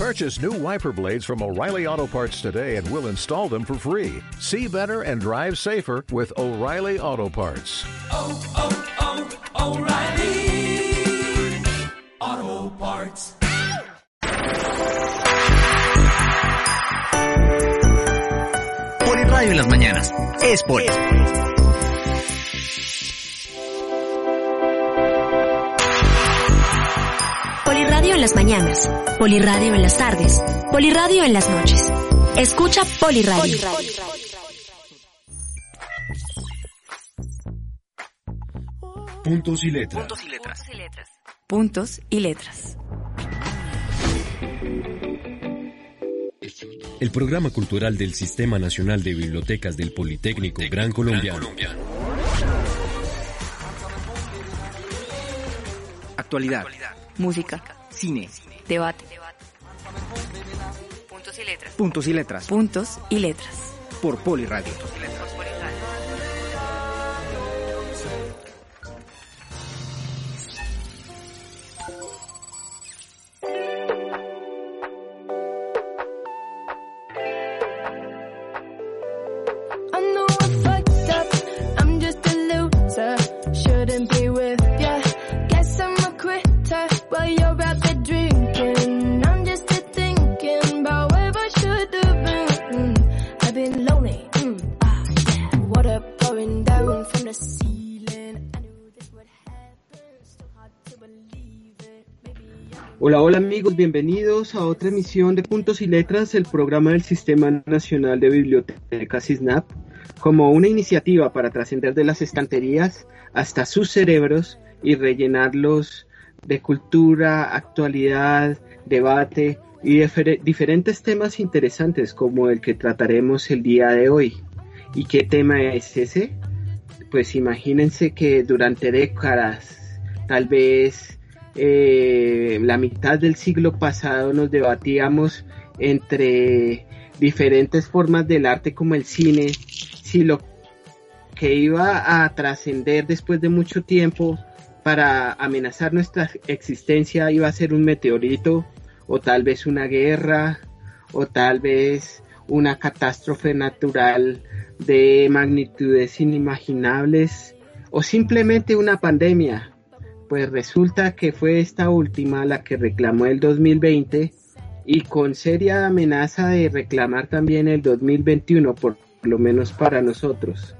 Purchase new wiper blades from O'Reilly Auto Parts today and we'll install them for free. See better and drive safer with O'Reilly Auto Parts. oh, oh, oh O'Reilly Auto Parts. Poliradio en las mañanas. Es Poli. Poliradio en las mañanas, Poliradio en las tardes, Poliradio en las noches. Escucha Poliradio. Puntos y letras. Puntos y letras. El programa cultural del Sistema Nacional de Bibliotecas del Politécnico Gran Colombiano. Actualidad. Música, Cine. debate. Puntos y letras. Puntos y letras. Puntos y letras. Por Poliradio. Shouldn't be with Hola, hola amigos, bienvenidos a otra emisión de Puntos y Letras, el programa del Sistema Nacional de Bibliotecas SNAP, como una iniciativa para trascender de las estanterías hasta sus cerebros y rellenarlos de cultura, actualidad, debate y difer- diferentes temas interesantes como el que trataremos el día de hoy. ¿Y qué tema es ese? Pues imagínense que durante décadas, tal vez eh, la mitad del siglo pasado nos debatíamos entre diferentes formas del arte como el cine, si lo que iba a trascender después de mucho tiempo para amenazar nuestra existencia iba a ser un meteorito o tal vez una guerra o tal vez una catástrofe natural de magnitudes inimaginables o simplemente una pandemia pues resulta que fue esta última la que reclamó el 2020 y con seria amenaza de reclamar también el 2021, por lo menos para nosotros.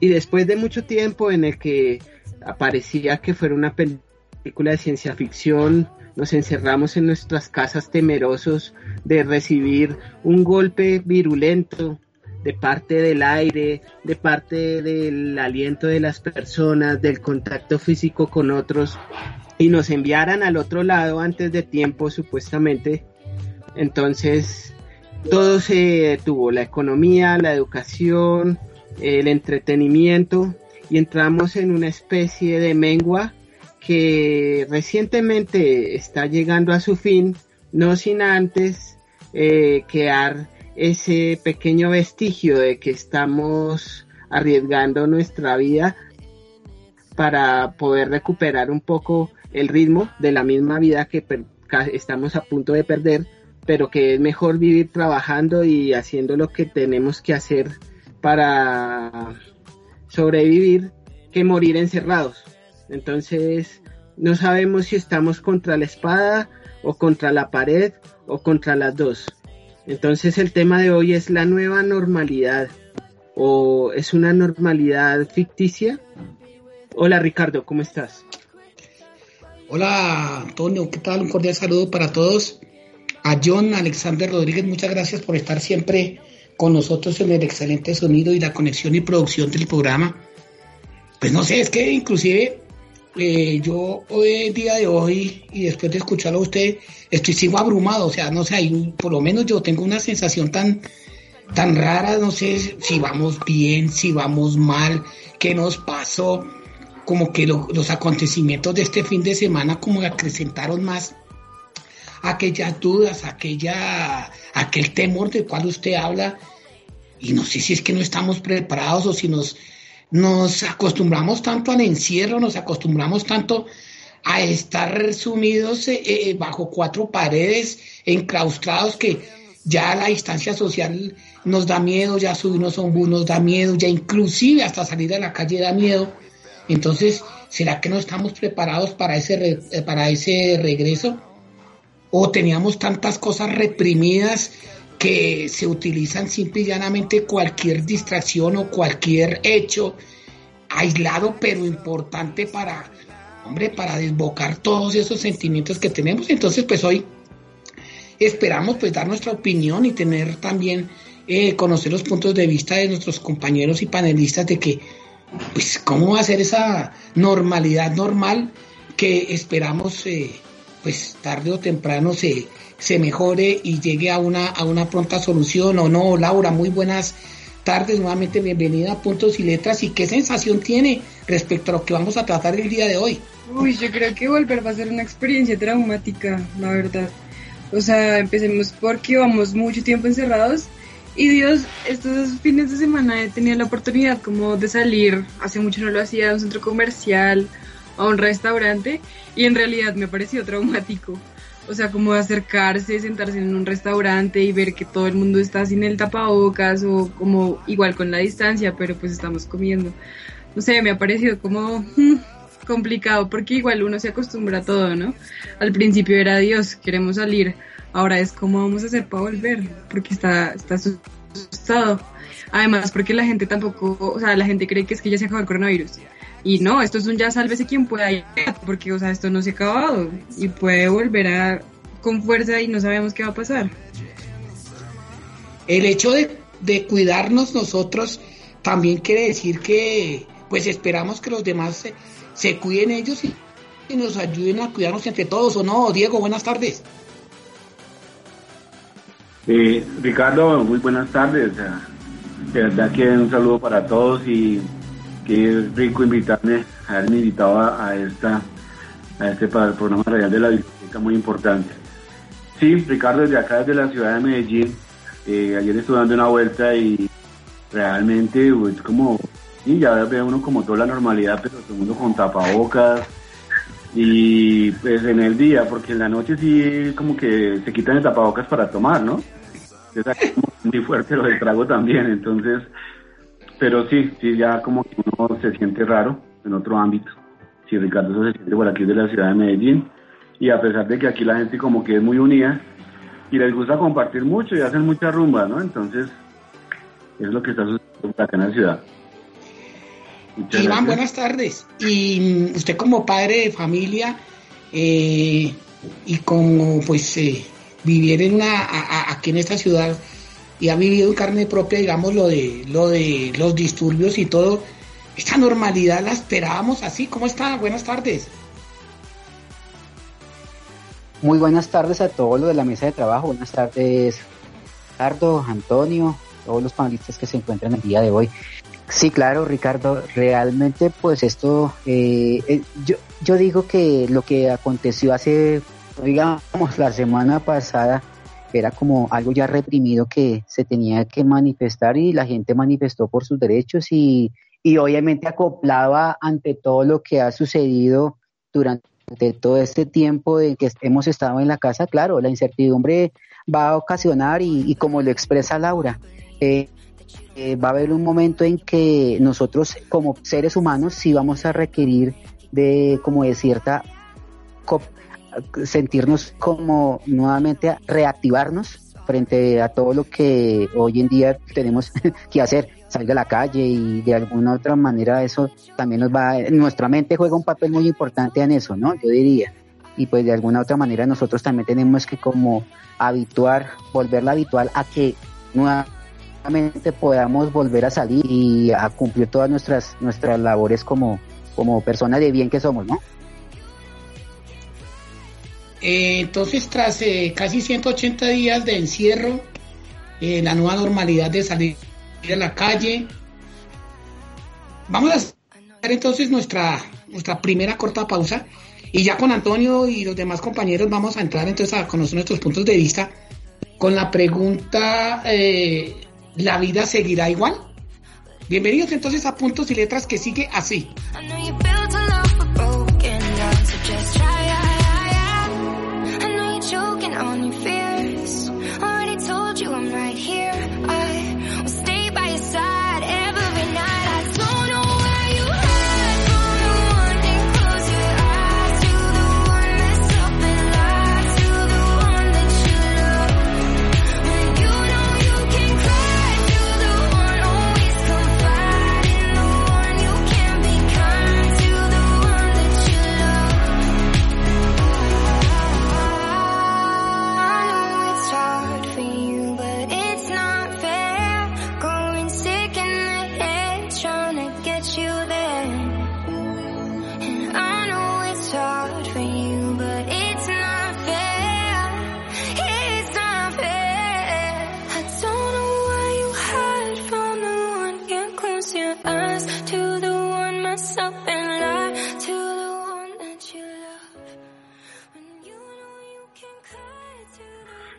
Y después de mucho tiempo en el que aparecía que fuera una película de ciencia ficción, nos encerramos en nuestras casas temerosos de recibir un golpe virulento de parte del aire, de parte del aliento de las personas, del contacto físico con otros, y nos enviaran al otro lado antes de tiempo supuestamente. Entonces, todo se detuvo, la economía, la educación, el entretenimiento, y entramos en una especie de mengua que recientemente está llegando a su fin, no sin antes eh, quedar ese pequeño vestigio de que estamos arriesgando nuestra vida para poder recuperar un poco el ritmo de la misma vida que estamos a punto de perder, pero que es mejor vivir trabajando y haciendo lo que tenemos que hacer para sobrevivir que morir encerrados. Entonces, no sabemos si estamos contra la espada o contra la pared o contra las dos. Entonces el tema de hoy es la nueva normalidad o es una normalidad ficticia. Hola Ricardo, ¿cómo estás? Hola Antonio, ¿qué tal? Un cordial saludo para todos. A John Alexander Rodríguez, muchas gracias por estar siempre con nosotros en el excelente sonido y la conexión y producción del programa. Pues no sé, es que inclusive eh, yo hoy el día de hoy y después de escucharlo a usted, estoy sigo abrumado, o sea, no sé, hay- por lo menos yo tengo una sensación tan, tan rara, no sé si vamos bien, si vamos mal, qué nos pasó, como que lo- los acontecimientos de este fin de semana como acrecentaron más aquellas dudas, aquella, aquel temor del cual usted habla, y no sé si es que no estamos preparados o si nos, nos acostumbramos tanto al encierro, nos acostumbramos tanto a estar sumidos eh, eh, bajo cuatro paredes, enclaustrados, que ya la distancia social nos da miedo, ya subirnos a un bus nos da miedo, ya inclusive hasta salir a la calle da miedo. Entonces, ¿será que no estamos preparados para ese, eh, para ese regreso? ¿O teníamos tantas cosas reprimidas que se utilizan simple y llanamente cualquier distracción o cualquier hecho aislado pero importante para, hombre, para desbocar todos esos sentimientos que tenemos? Entonces, pues hoy esperamos pues dar nuestra opinión y tener también eh, conocer los puntos de vista de nuestros compañeros y panelistas de que pues cómo va a ser esa normalidad normal que esperamos eh, pues tarde o temprano se, se mejore y llegue a una, a una pronta solución o no. Laura, muy buenas tardes, nuevamente bienvenida a Puntos y Letras y qué sensación tiene respecto a lo que vamos a tratar el día de hoy. Uy, yo creo que volver va a ser una experiencia traumática, la verdad. O sea, empecemos porque llevamos mucho tiempo encerrados y Dios, estos fines de semana he tenido la oportunidad como de salir, hace mucho no lo hacía, a un centro comercial, a un restaurante y en realidad me ha parecido traumático. O sea, como acercarse, sentarse en un restaurante y ver que todo el mundo está sin el tapabocas o como igual con la distancia, pero pues estamos comiendo. No sé, me ha parecido como mm, complicado porque igual uno se acostumbra a todo, ¿no? Al principio era Dios, queremos salir. Ahora es cómo vamos a hacer para volver, porque está, está asustado. Además, porque la gente tampoco, o sea, la gente cree que es que ya se acabó el coronavirus. Y no, esto es un ya sálvese quien pueda, ir, porque, o sea, esto no se ha acabado y puede volver a con fuerza y no sabemos qué va a pasar. El hecho de, de cuidarnos nosotros también quiere decir que pues esperamos que los demás se, se cuiden ellos y, y nos ayuden a cuidarnos entre todos, ¿o no? Diego, buenas tardes. Eh, Ricardo, muy buenas tardes. De verdad que un saludo para todos y es rico invitarme, haberme invitado a, esta a este para el programa radial de la biblioteca muy importante. Sí, Ricardo, desde acá, desde la ciudad de Medellín, eh, ayer estuve dando una vuelta y realmente es como, sí, ya ve uno como toda la normalidad, pero todo el mundo con tapabocas y pues en el día, porque en la noche sí como que se quitan el tapabocas para tomar, ¿no? Es muy fuerte lo del trago también, entonces, pero sí, sí, ya como que uno se siente raro en otro ámbito. Sí, Ricardo se siente por aquí de la ciudad de Medellín y a pesar de que aquí la gente como que es muy unida y les gusta compartir mucho y hacen mucha rumba, ¿no? Entonces, es lo que está sucediendo acá en la ciudad. Muchas Iván, gracias. buenas tardes. Y mm, usted como padre de familia eh, y como pues eh, vivir en una a- a- aquí en esta ciudad y ha vivido en carne propia, digamos, lo de lo de los disturbios y todo, esta normalidad la esperábamos así. ¿Cómo está? Buenas tardes. Muy buenas tardes a todos los de la mesa de trabajo. Buenas tardes, Ricardo, Antonio, todos los panelistas que se encuentran el día de hoy. Sí, claro, Ricardo, realmente pues esto, eh, eh, yo, yo digo que lo que aconteció hace, digamos, la semana pasada era como algo ya reprimido que se tenía que manifestar y la gente manifestó por sus derechos y, y obviamente acoplaba ante todo lo que ha sucedido durante todo este tiempo de que hemos estado en la casa, claro, la incertidumbre va a ocasionar y, y como lo expresa Laura, eh, eh, va a haber un momento en que nosotros como seres humanos sí vamos a requerir de como de cierta sentirnos como nuevamente reactivarnos frente a todo lo que hoy en día tenemos que hacer, salir a la calle y de alguna otra manera eso también nos va, nuestra mente juega un papel muy importante en eso, ¿no? Yo diría. Y pues de alguna otra manera nosotros también tenemos que como habituar, volverla habitual a que nuevamente podamos volver a salir y a cumplir todas nuestras, nuestras labores como, como personas de bien que somos, ¿no? Eh, entonces, tras eh, casi 180 días de encierro, eh, la nueva normalidad de salir a la calle, vamos a hacer entonces nuestra, nuestra primera corta pausa y ya con Antonio y los demás compañeros vamos a entrar entonces a conocer nuestros puntos de vista con la pregunta, eh, ¿la vida seguirá igual? Bienvenidos entonces a Puntos y Letras que sigue así.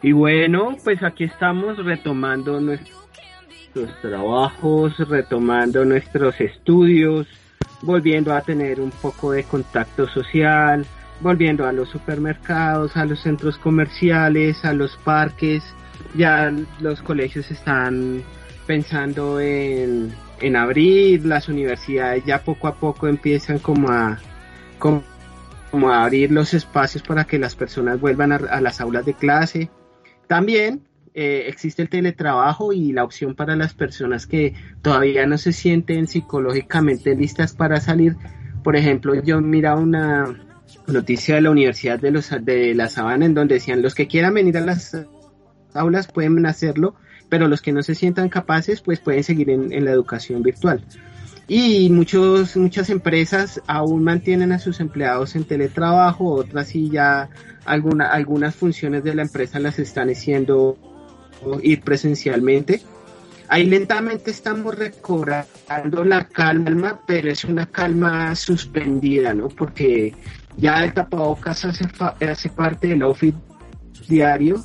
Y bueno, pues aquí estamos retomando nuestros trabajos, retomando nuestros estudios, volviendo a tener un poco de contacto social, volviendo a los supermercados, a los centros comerciales, a los parques. Ya los colegios están pensando en, en abrir, las universidades ya poco a poco empiezan como a, como, como abrir los espacios para que las personas vuelvan a, a las aulas de clase. También eh, existe el teletrabajo y la opción para las personas que todavía no se sienten psicológicamente listas para salir. Por ejemplo, yo miraba una noticia de la Universidad de, los, de la Sabana en donde decían los que quieran venir a las aulas pueden hacerlo, pero los que no se sientan capaces pues pueden seguir en la educación virtual. Y muchos, muchas empresas aún mantienen a sus empleados en teletrabajo, otras sí ya alguna, algunas funciones de la empresa las están haciendo ir presencialmente. Ahí lentamente estamos recobrando la calma, pero es una calma suspendida, ¿no? Porque ya el tapabocas hace, hace parte del outfit diario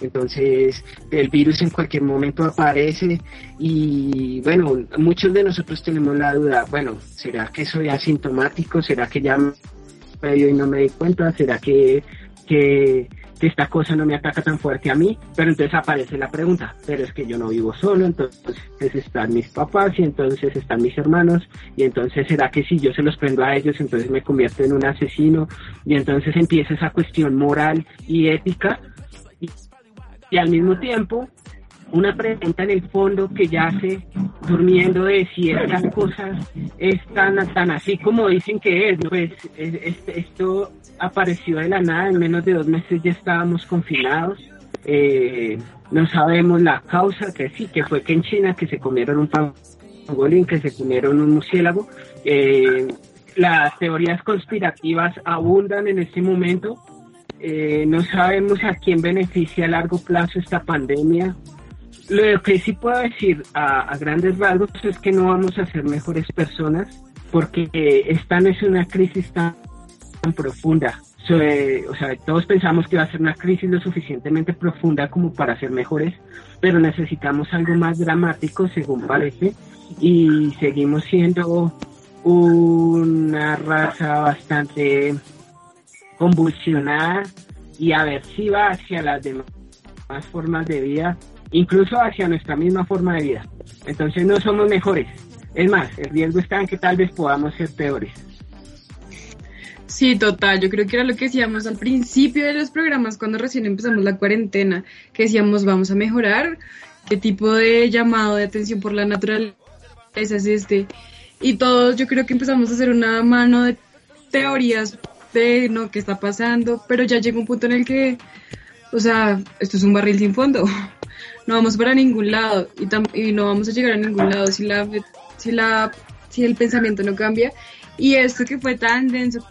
entonces el virus en cualquier momento aparece y bueno, muchos de nosotros tenemos la duda, bueno, ¿será que soy asintomático? ¿Será que ya me dio y no me di cuenta? ¿Será que, que, esta cosa no me ataca tan fuerte a mí? Pero entonces aparece la pregunta, pero es que yo no vivo solo, entonces están mis papás y entonces están mis hermanos y entonces será que si yo se los prendo a ellos entonces me convierto en un asesino y entonces empieza esa cuestión moral y ética al mismo tiempo una pregunta en el fondo que yace durmiendo de si estas cosas es tan, tan así como dicen que pues es- es- esto apareció de la nada, en menos de dos meses ya estábamos confinados, eh, no sabemos la causa, que sí, que fue que en China que se comieron un pangolín, que se comieron un murciélago, eh, las teorías conspirativas abundan en este momento, eh, no sabemos a quién beneficia a largo plazo esta pandemia. Lo que sí puedo decir a, grandes rasgos es que no vamos a ser mejores personas porque esta no es una crisis tan, tan profunda. Eh, o sea, todos pensamos que va a ser una crisis lo suficientemente profunda como para ser mejores, pero necesitamos algo más dramático, según parece, y seguimos siendo una raza bastante convulsionada y aversiva hacia las demás formas de vida, incluso hacia nuestra misma forma de vida. Entonces no somos mejores. Es más, el riesgo está en que tal vez podamos ser peores. Sí, total. Yo creo que era lo que decíamos al principio de los programas cuando recién empezamos la cuarentena, que decíamos vamos a mejorar, qué tipo de llamado de atención por la naturaleza es este. Y todos yo creo que empezamos a hacer una mano de teorías de no qué está pasando, pero ya llega un punto en el que, o sea, esto es un barril sin fondo. No vamos para ningún lado y, tam- y no vamos a llegar a ningún lado si la si la si el pensamiento no cambia. Y esto que fue tan denso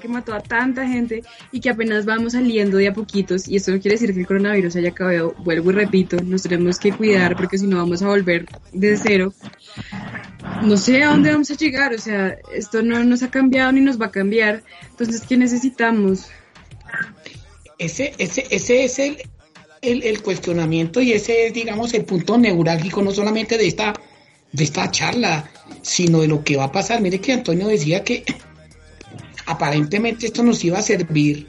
que mató a tanta gente y que apenas vamos saliendo de a poquitos y esto no quiere decir que el coronavirus haya acabado, vuelvo y repito, nos tenemos que cuidar porque si no vamos a volver de cero. No sé a dónde vamos a llegar, o sea, esto no nos ha cambiado ni nos va a cambiar, entonces ¿qué necesitamos? Ese, ese, ese es el, el, el cuestionamiento y ese es, digamos, el punto neurálgico no solamente de esta, de esta charla, sino de lo que va a pasar. Mire que Antonio decía que aparentemente esto nos iba a servir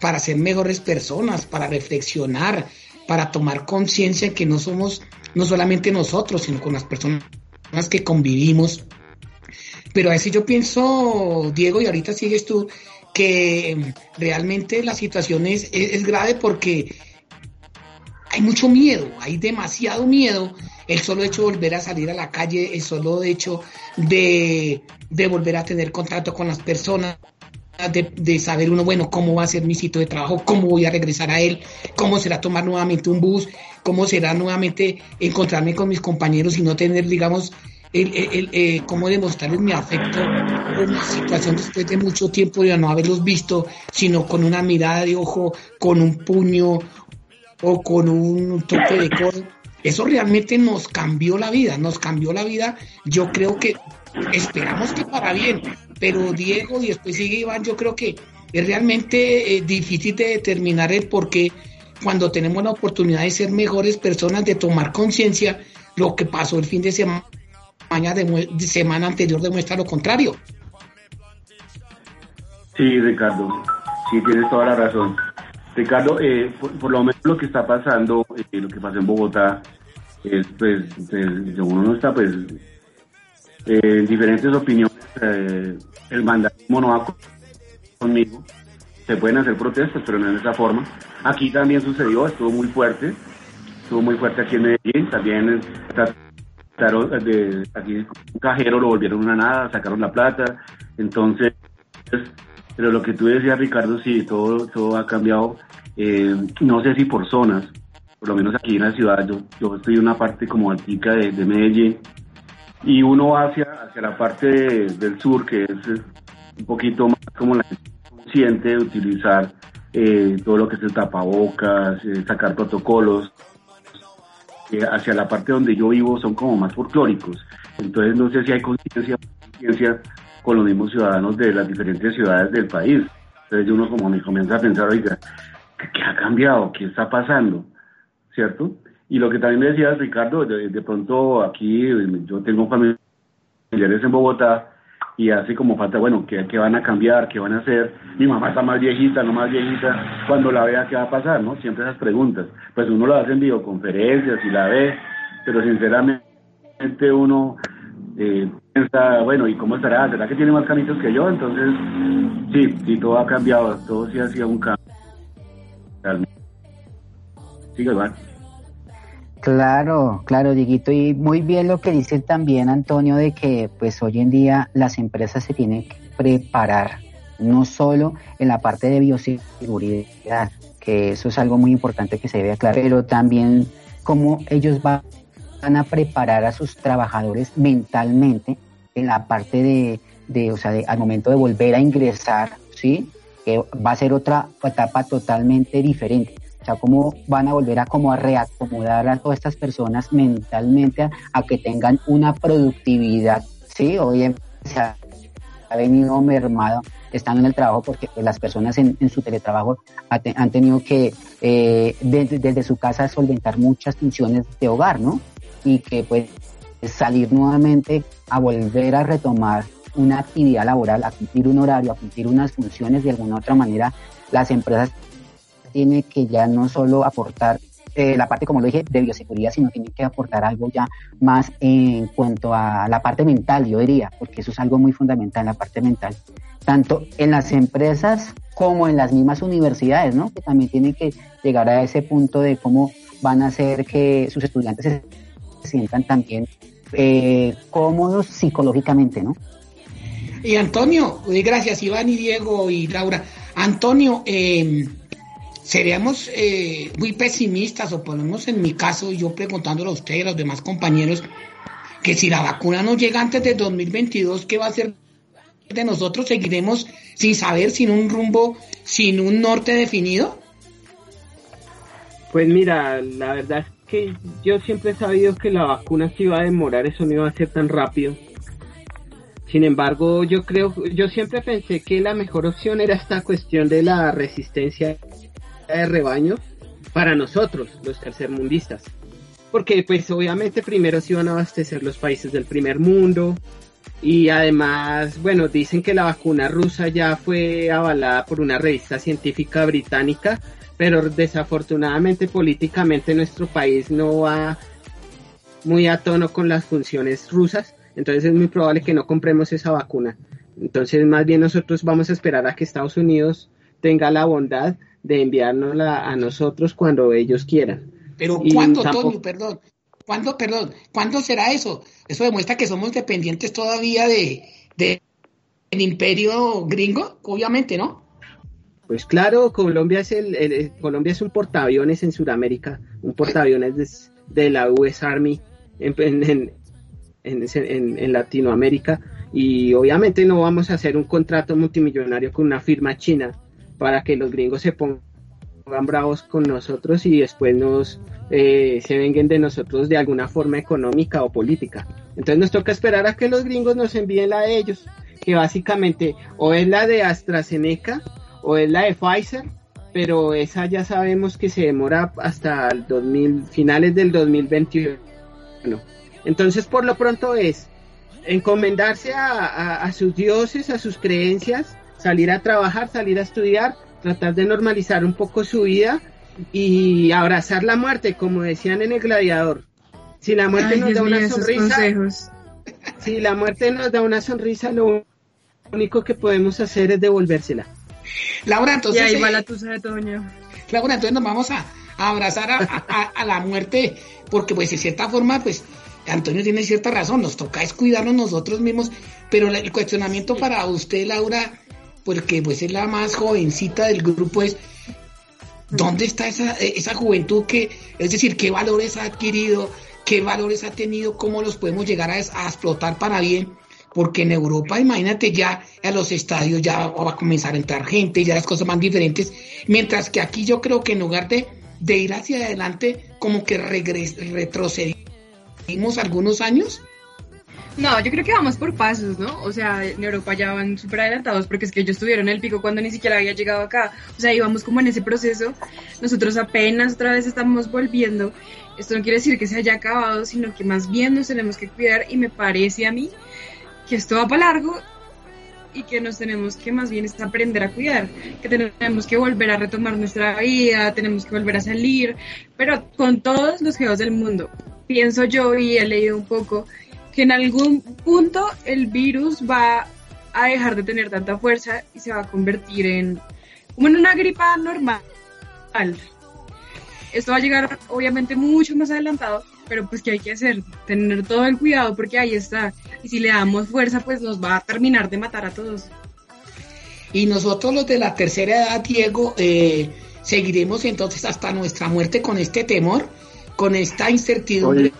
para ser mejores personas, para reflexionar, para tomar conciencia que no somos no solamente nosotros, sino con las personas que convivimos. Pero a veces yo pienso, Diego, y ahorita sigues tú, que realmente la situación es, es, es grave porque hay mucho miedo, hay demasiado miedo. El solo hecho de volver a salir a la calle, el solo hecho de, de volver a tener contacto con las personas, de, de, saber uno, bueno, cómo va a ser mi sitio de trabajo, cómo voy a regresar a él, cómo será tomar nuevamente un bus, cómo será nuevamente encontrarme con mis compañeros y no tener, digamos, el, el, eh, cómo demostrarles mi afecto en una situación después de mucho tiempo de no haberlos visto, sino con una mirada de ojo, con un puño o con un toque de codo. Eso realmente nos cambió la vida, nos cambió la vida. Yo creo que esperamos que para bien, pero Diego y después sigue Iván, yo creo que es realmente eh, difícil de determinar el por qué cuando tenemos la oportunidad de ser mejores personas, de tomar conciencia, lo que pasó el fin de semana, de, semana anterior demuestra lo contrario. Sí, Ricardo, sí, tienes toda la razón. Ricardo, eh, por, por, lo menos lo que está pasando, eh, lo que pasó en Bogotá, es pues, pues según uno está pues eh, en diferentes opiniones, eh, el mandatismo no va conmigo. Se pueden hacer protestas, pero no en esa forma. Aquí también sucedió, estuvo muy fuerte, estuvo muy fuerte aquí en Medellín, también trataron de, aquí un cajero lo volvieron una nada, sacaron la plata, entonces, pero lo que tú decías Ricardo, sí, todo, todo ha cambiado, eh, no sé si por zonas, por lo menos aquí en la ciudad, yo, yo estoy en una parte como altica de, de Medellín, y uno hacia, hacia la parte de, del sur, que es un poquito más como la consciente de utilizar eh, todo lo que es el tapabocas, eh, sacar protocolos. Eh, hacia la parte donde yo vivo son como más folclóricos. Entonces no sé si hay conciencia con los mismos ciudadanos de las diferentes ciudades del país. Entonces uno como me comienza a pensar, oiga, ¿qué, qué ha cambiado? ¿Qué está pasando? ¿Cierto? Y lo que también me decías, Ricardo, de, pronto aquí yo tengo familiares en Bogotá y hace como falta, bueno, ¿qué, ¿qué, van a cambiar? ¿Qué van a hacer? Mi mamá está más viejita, no más viejita. Cuando la vea, ¿qué va a pasar? ¿no? Siempre esas preguntas. Pues uno lo hace en videoconferencias y la ve, pero sinceramente uno eh, piensa, bueno, ¿y cómo estará? ¿Será que tiene más canitos que yo? Entonces, sí, sí, todo ha cambiado, todo sí ha sido un cambio. Sigue, Iván. Claro, claro, Dieguito, y muy bien lo que dice también Antonio de que pues hoy en día las empresas se tienen que preparar, no solo en la parte de bioseguridad, que eso es algo muy importante que se debe aclarar, pero también cómo ellos van a preparar a sus trabajadores mentalmente en la parte de, de o sea, de, al momento de volver a ingresar, ¿sí? Que va a ser otra etapa totalmente diferente sea, cómo van a volver a como a reacomodar a todas estas personas mentalmente a, que tengan una productividad, ¿sí? Hoy se ha, venido mermado estando en el trabajo porque pues, las personas en, en, su teletrabajo te, han tenido que eh, desde, desde su casa solventar muchas funciones de hogar, ¿no? Y que pues salir nuevamente a volver a retomar una actividad laboral, a cumplir un horario, a cumplir unas funciones de alguna otra manera, las empresas tiene que ya no solo aportar eh, la parte, como lo dije, de bioseguridad, sino tiene que aportar algo ya más en cuanto a la parte mental, yo diría, porque eso es algo muy fundamental, la parte mental, tanto en las empresas como en las mismas universidades, ¿no? Que también tienen que llegar a ese punto de cómo van a hacer que sus estudiantes se sientan también eh, cómodos psicológicamente, ¿no? Y Antonio, gracias Iván y Diego y Laura. Antonio, eh, seríamos eh, muy pesimistas, o menos en mi caso, yo preguntándole a usted y a los demás compañeros, que si la vacuna no llega antes de 2022, ¿qué va a hacer de nosotros? ¿Seguiremos sin saber, sin un rumbo, sin un norte definido? Pues mira, la verdad es que yo siempre he sabido que la vacuna se iba a demorar, eso no iba a ser tan rápido. Sin embargo, yo creo, yo siempre pensé que la mejor opción era esta cuestión de la resistencia de rebaño para nosotros, los tercermundistas. Porque pues obviamente primero se iban a abastecer los países del primer mundo, Y además, bueno, dicen que la vacuna rusa ya fue avalada por una revista científica británica, pero desafortunadamente políticamente nuestro país no va muy a tono con las funciones rusas, entonces es muy probable que no compremos esa vacuna. Entonces, más bien nosotros vamos a esperar a que Estados Unidos tenga la bondad de enviárnosla a nosotros cuando ellos quieran. Pero ¿cuándo, tampoco- Toño? Perdón. ¿Cuándo, perdón? ¿Cuándo será eso? Eso demuestra que somos dependientes todavía de, de el imperio gringo, obviamente, ¿no? Pues claro, Colombia es el, Colombia es un portaaviones en Sudamérica, un portaaviones de, de la US Army en- en- en Latinoamérica y obviamente no vamos a hacer un contrato multimillonario con una firma china para que los gringos se pongan bravos con nosotros y después nos eh, se venguen de nosotros de alguna forma económica o política. Entonces nos toca esperar a que los gringos nos envíen la de ellos, que básicamente o es la de AstraZeneca o es la de Pfizer, pero esa ya sabemos que se demora hasta el 2000, finales del 2021. Entonces por lo pronto es encomendarse a sus dioses, a sus creencias, salir a trabajar, salir a estudiar, tratar de normalizar un poco su vida y abrazar la muerte, como decían en el gladiador. Si la muerte Ay, nos Dios da una mío, sonrisa, consejos. si la muerte nos da una sonrisa, lo único que podemos hacer es devolvérsela. Laura, entonces. y ahí va eh, la tusa de Toño. Laura, entonces nos vamos a, a abrazar a, a- a la muerte, porque pues de cierta forma, pues Antonio tiene cierta razón, nos toca es cuidarnos nosotros mismos, pero el cuestionamiento para usted, Laura, porque pues es la más jovencita del grupo, es ¿dónde está esa, eh, esa juventud que, es decir, qué valores ha adquirido, qué valores ha tenido, cómo los podemos llegar a, a explotar para bien? Porque en Europa, imagínate, ya a los estadios ya va a comenzar a entrar gente, ya las cosas más diferentes. Mientras que aquí yo creo que en lugar de, de ir hacia adelante, como que regres- retrocedimos algunos años. No, yo creo que vamos por pasos, ¿no? O sea, en Europa ya van súper adelantados porque es que ellos estuvieron en el pico cuando ni siquiera había llegado acá. O sea, íbamos como en ese proceso. Nosotros apenas otra vez estamos volviendo. Esto no quiere decir que se haya acabado, sino que más bien nos tenemos que cuidar y me parece a mí que esto va para largo y que nos tenemos que más bien es aprender a cuidar, que tenemos que volver a retomar nuestra vida, tenemos que volver a salir, pero con todos los geos del mundo. Pienso yo y he leído un poco que en algún punto el virus va a dejar de tener tanta fuerza y se va a convertir en como en una gripa normal. Esto va a llegar obviamente mucho más adelantado, pero pues que hay que hacer, tener todo el cuidado porque ahí está. Y si le damos fuerza, pues nos va a terminar de matar a todos. Y nosotros los de la tercera edad, Diego, eh, seguiremos entonces hasta nuestra muerte con este temor, con esta incertidumbre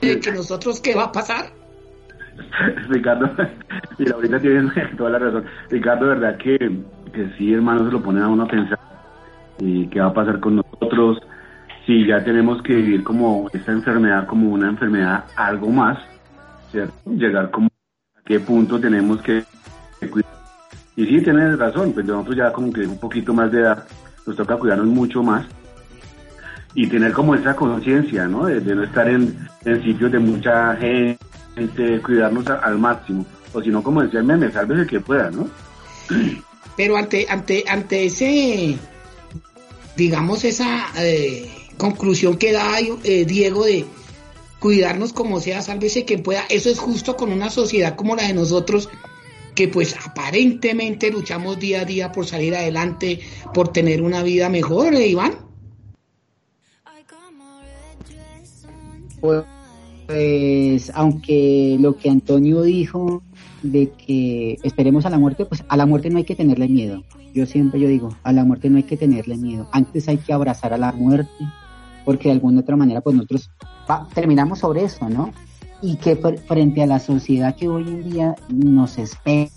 de que nosotros qué va a pasar. Ricardo, y ahorita tienes toda la razón. Ricardo, verdad que, que sí, hermano, se lo pone a uno a pensar. ¿Y qué va a pasar con nosotros? Si ya tenemos que vivir como esta enfermedad, como una enfermedad algo más, ¿cierto? Llegar como a qué punto tenemos que, que cuidar. Y sí, tienes razón, pues nosotros ya como que un poquito más de edad, nos toca cuidarnos mucho más y tener como esa conciencia, ¿no? De, no estar en, en sitios de mucha gente, cuidarnos al máximo. O si no, como decía el meme, sálvese el que pueda, ¿no? Pero ante, ante, ante ese, digamos, esa eh, conclusión que da eh, Diego de cuidarnos como sea, sálvese quien pueda, eso es justo con una sociedad como la de nosotros, que pues aparentemente luchamos día a día por salir adelante, por tener una vida mejor, ¿eh, Iván? Pues aunque lo que Antonio dijo de que esperemos a la muerte, pues a la muerte no hay que tenerle miedo. Yo siempre yo digo, a la muerte no hay que tenerle miedo. Antes hay que abrazar a la muerte, porque de alguna otra manera pues nosotros va- terminamos sobre eso, ¿no? Y que fr- frente a la sociedad que hoy en día nos espera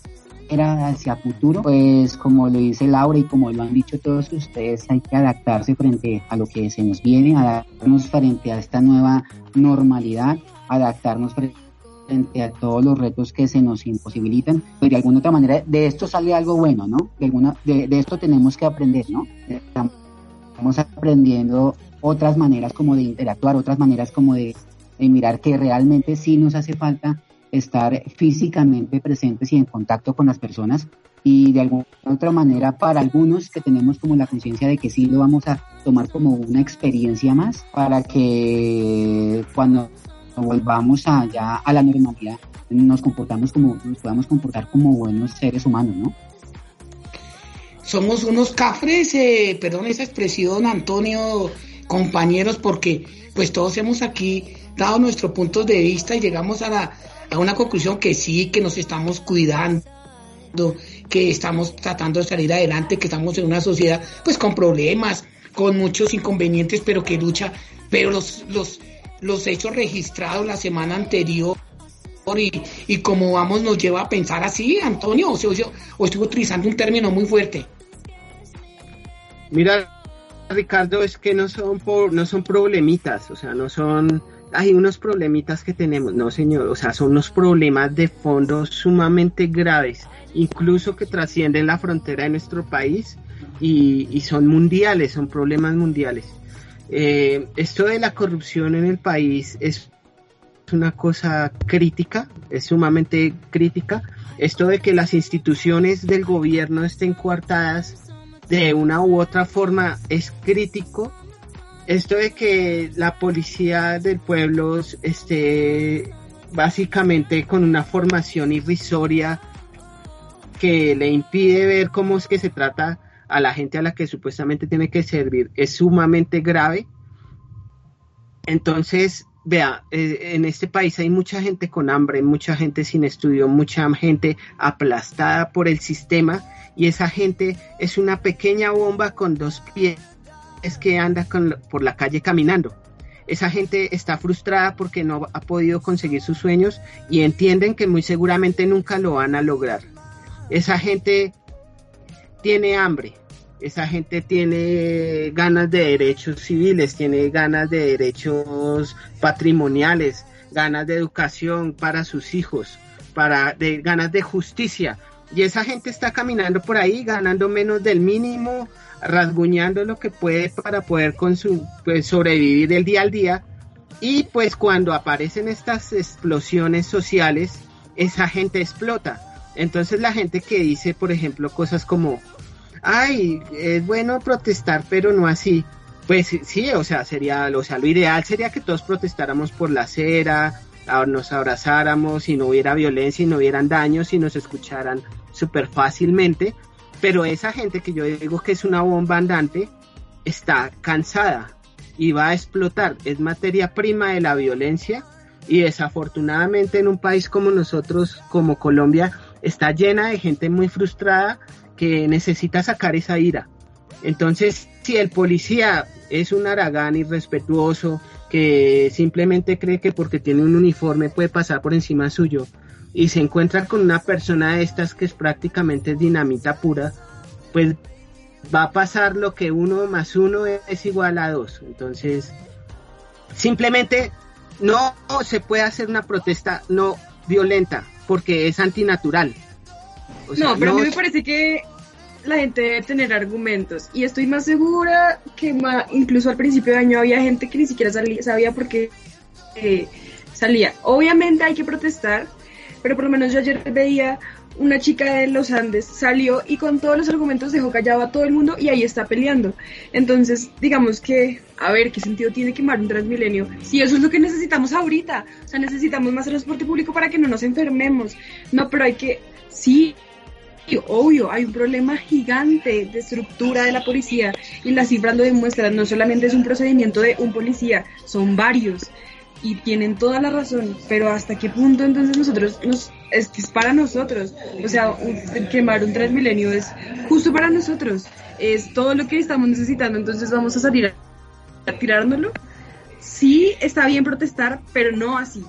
hacia futuro, pues como lo dice Laura y como lo han dicho todos ustedes, hay que adaptarse frente a lo que se nos viene, adaptarnos frente a esta nueva normalidad, adaptarnos fre- frente a todos los retos que se nos imposibilitan, pues de alguna otra manera de esto sale algo bueno, ¿no? De, alguna, de, de esto tenemos que aprender, ¿no? Estamos aprendiendo otras maneras como de interactuar, otras maneras como de, de mirar que realmente sí nos hace falta estar físicamente presentes y en contacto con las personas y de alguna otra manera para algunos que tenemos como la conciencia de que sí lo vamos a tomar como una experiencia más para que cuando volvamos allá a la normalidad nos comportamos como nos podamos comportar como buenos seres humanos, ¿no? Somos unos cafres, eh, perdón esa expresión, Antonio, compañeros, porque pues todos hemos aquí dado nuestros puntos de vista y llegamos a, la, a una conclusión que sí, que nos estamos cuidando, que estamos tratando de salir adelante, que estamos en una sociedad pues con problemas, con muchos inconvenientes, pero que lucha, pero los, los, los hechos registrados la semana anterior y, y como vamos nos lleva a pensar así, Antonio, o, sea, o, o estoy utilizando un término muy fuerte. Mira, Ricardo, es que no son por, no son problemitas, o sea, no son hay unos problemitas que tenemos, no señor, o sea, son unos problemas de fondo sumamente graves, incluso que trascienden la frontera de nuestro país y, son mundiales, son problemas mundiales. Eh, esto de la corrupción en el país es una cosa crítica, es sumamente crítica. Esto de que las instituciones del gobierno estén coartadas de una u otra forma es crítico. Esto de que la policía del pueblo esté básicamente con una formación irrisoria que le impide ver cómo es que se trata a la gente a la que supuestamente tiene que servir es sumamente grave. Entonces, vea, eh, en este país hay mucha gente con hambre, mucha gente sin estudio, mucha gente aplastada por el sistema y esa gente es una pequeña bomba con dos pies que anda por la calle caminando. Esa gente está frustrada porque no ha podido conseguir sus sueños y entienden que muy seguramente nunca lo van a lograr. Esa gente tiene hambre, esa gente tiene ganas de derechos civiles, tiene ganas de derechos patrimoniales, ganas de educación para sus hijos, para de ganas de justicia. Y esa gente está caminando por ahí ganando menos del mínimo, rasguñando lo que puede para poder con su, pues, sobrevivir del día al día. Y pues cuando aparecen estas explosiones sociales, esa gente explota. Entonces la gente que dice, por ejemplo, cosas como, ay, es bueno protestar, pero no así. Pues sí, o sea, sería, o sea, lo ideal sería que todos protestáramos por la acera, nos abrazáramos y no hubiera violencia y no hubieran daños y nos escucharan súper fácilmente. Pero esa gente que yo digo que es una bomba andante está cansada y va a explotar. Es materia prima de la violencia y desafortunadamente en un país como nosotros, como Colombia, está llena de gente muy frustrada que necesita sacar esa ira. Entonces, si el policía es un aragán irrespetuoso, que simplemente cree que porque tiene un uniforme puede pasar por encima suyo, y se encuentra con una persona de estas que es prácticamente dinamita pura, pues va a pasar lo que uno más uno es igual a dos. Entonces, simplemente no se puede hacer una protesta no violenta, porque es antinatural. O sea, no, pero no... a mí me parece que la gente debe tener argumentos y estoy más segura que ma, incluso al principio de año había gente que ni siquiera salía, sabía por qué eh, salía. Obviamente hay que protestar, pero por lo menos yo ayer veía una chica de los Andes salió y con todos los argumentos dejó callado a todo el mundo y ahí está peleando. Entonces, digamos que, a ver, ¿qué sentido tiene quemar un transmilenio? Si eso es lo que necesitamos ahorita. O sea, necesitamos más transporte público para que no nos enfermemos. No, pero hay que, sí, obvio, hay un problema gigante de estructura de la policía y las cifras lo demuestran. No solamente es un procedimiento de un policía, son varios y tienen toda la razón, pero hasta qué punto entonces nosotros nos es que es para nosotros, o sea, un, quemar un transmilenio es justo para nosotros, es todo lo que estamos necesitando, entonces vamos a salir a, a tirárnoslo. Sí, está bien protestar, pero no así.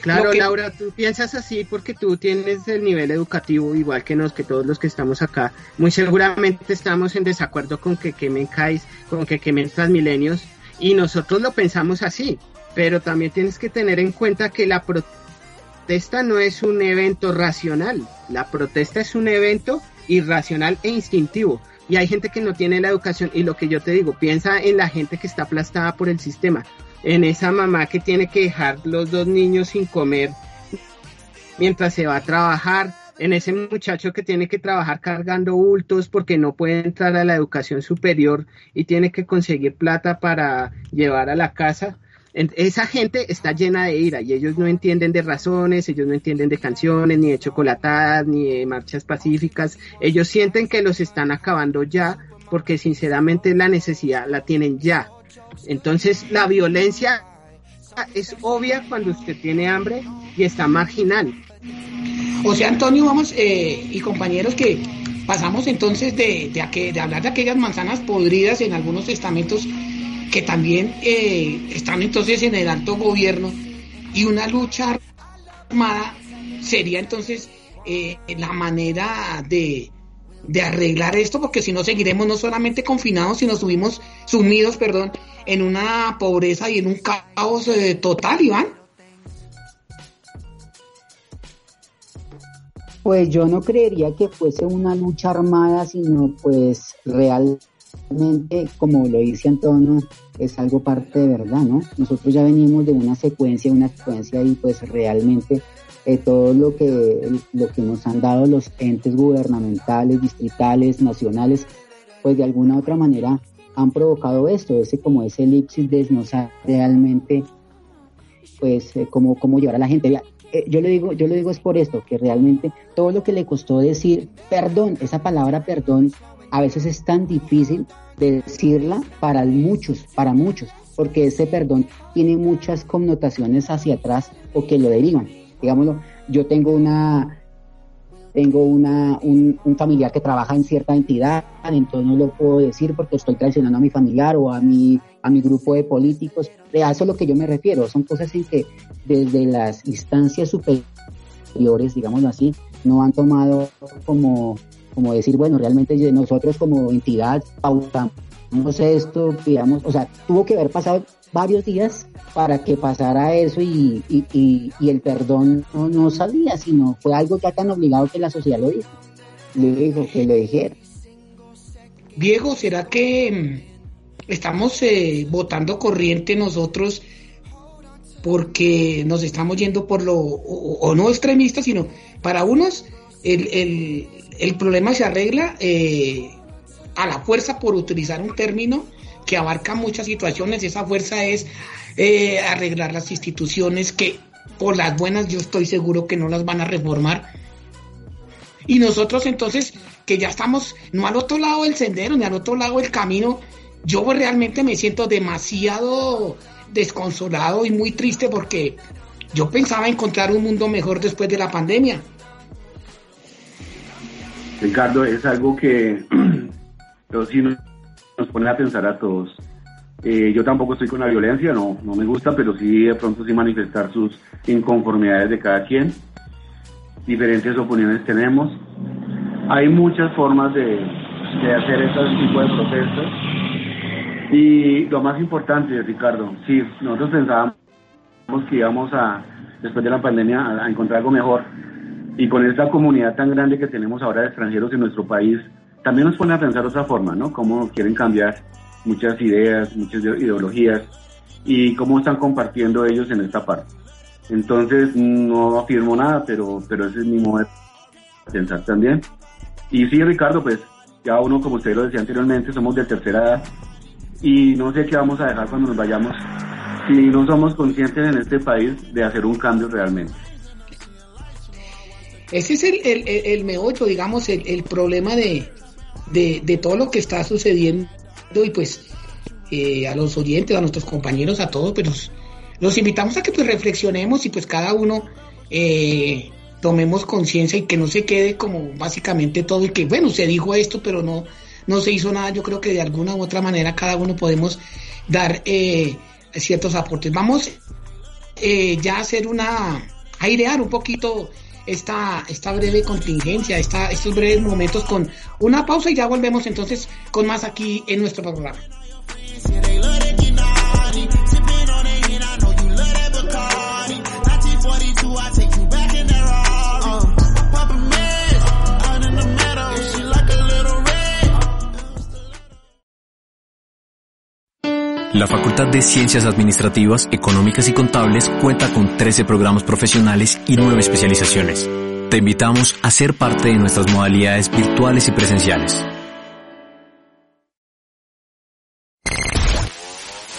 Claro, que... Laura, tú piensas así porque tú tienes el nivel educativo igual que nos, que todos los que estamos acá. Muy seguramente estamos en desacuerdo con que quemen CAIS, con que quemen Transmilenios, y nosotros lo pensamos así. Pero también tienes que tener en cuenta que la protesta no es un evento racional. La protesta es un evento irracional e instintivo. Y hay gente que no tiene la educación y lo que yo te digo, piensa en la gente que está aplastada por el sistema en esa mamá que tiene que dejar los dos niños sin comer mientras se va a trabajar, en ese muchacho que tiene que trabajar cargando bultos porque no puede entrar a la educación superior y tiene que conseguir plata para llevar a la casa. Esa gente está llena de ira y ellos no entienden de razones, ellos no entienden de canciones, ni de chocolatadas, ni de marchas pacíficas. Ellos sienten que los están acabando ya porque sinceramente la necesidad la tienen ya. Entonces la violencia es obvia cuando usted tiene hambre y está marginal. O sea, Antonio, vamos, eh, y compañeros, que pasamos entonces de, hablar de aquellas manzanas podridas en algunos estamentos que también eh, están entonces en el alto gobierno y una lucha armada sería entonces eh, la manera de, de arreglar esto, porque si no seguiremos no solamente confinados, sino subimos, sumidos, perdón, en una pobreza y en un caos eh, total, Iván. Pues yo no creería que fuese una lucha armada, sino pues realmente, como lo dice Antonio, es algo parte de verdad, ¿no? Nosotros ya venimos de una secuencia, una secuencia y pues realmente eh, todo lo que, lo que nos han dado los entes gubernamentales, distritales, nacionales, pues de alguna u otra manera han provocado esto, ese como ese elipsis de no realmente pues eh, cómo, cómo llevar a la gente. Eh, yo le digo, yo le digo es por esto, que realmente todo lo que le costó decir perdón, esa palabra perdón, a veces es tan difícil de decirla para muchos, para muchos, porque ese perdón tiene muchas connotaciones hacia atrás o que lo derivan. Digámoslo, yo tengo una tengo una, un, un familiar que trabaja en cierta entidad, entonces no lo puedo decir porque estoy traicionando a mi familiar o a mi, a mi grupo de políticos. A eso es lo que yo me refiero. Son cosas en que desde las instancias superiores, digámoslo así, no han tomado como, como decir, bueno, realmente nosotros como entidad pautamos esto, digamos, o sea, tuvo que haber pasado varios días para que pasara eso y, y, el perdón no, no salía, sino fue algo ya tan obligado que la sociedad lo dijo. Le dijo que lo dijera. Diego, ¿será que estamos eh, votando corriente nosotros porque nos estamos yendo por lo, o, o no extremista, sino para unos el, el, el problema se arregla eh, a la fuerza por utilizar un término que abarca muchas situaciones. Esa fuerza es eh, arreglar las instituciones que por las buenas yo estoy seguro que no las van a reformar. Y nosotros entonces, que ya estamos no al otro lado del sendero, ni al otro lado del camino, yo realmente me siento demasiado desconsolado y muy triste porque yo pensaba encontrar un mundo mejor después de la pandemia. Ricardo, es algo que sí nos, nos pone a pensar a todos. Eh, yo tampoco estoy con la violencia, no, no me gusta, pero sí de pronto sí manifestar sus inconformidades de cada quien. Diferentes opiniones tenemos. Hay muchas formas de, de hacer este tipo de protestas. Y lo más importante, Ricardo, sí, nosotros pensábamos que íbamos a, después de la pandemia, a, a encontrar algo mejor. Y con esta comunidad tan grande que tenemos ahora de extranjeros en nuestro país, también nos pone a pensar otra forma, ¿no? Cómo quieren cambiar muchas ideas, muchas ideologías y cómo están compartiendo ellos en esta parte. Entonces, no afirmo nada, pero, pero ese es mi modo de pensar también. Y sí, Ricardo, pues ya uno, como usted lo decía anteriormente, somos de tercera edad y no sé qué vamos a dejar cuando nos vayamos si no somos conscientes en este país de hacer un cambio realmente. Ese es el, el, el, meollo, digamos, el, el problema de, de, de, todo lo que está sucediendo y pues eh, a los oyentes, a nuestros compañeros, a todos, pues los invitamos a que pues reflexionemos y pues cada uno eh, tomemos conciencia y que no se quede como básicamente todo y que bueno, se dijo esto, pero no, no se hizo nada. Yo creo que de alguna u otra manera cada uno podemos dar eh, ciertos aportes. Vamos eh, ya a hacer una, airear un poquito esta, esta breve contingencia, esta, estos breves momentos con una pausa y ya volvemos entonces con más aquí en nuestro programa. Facultad de Ciencias Administrativas, Económicas y Contables cuenta con 13 programas profesionales y 9 especializaciones. Te invitamos a ser parte de nuestras modalidades virtuales y presenciales.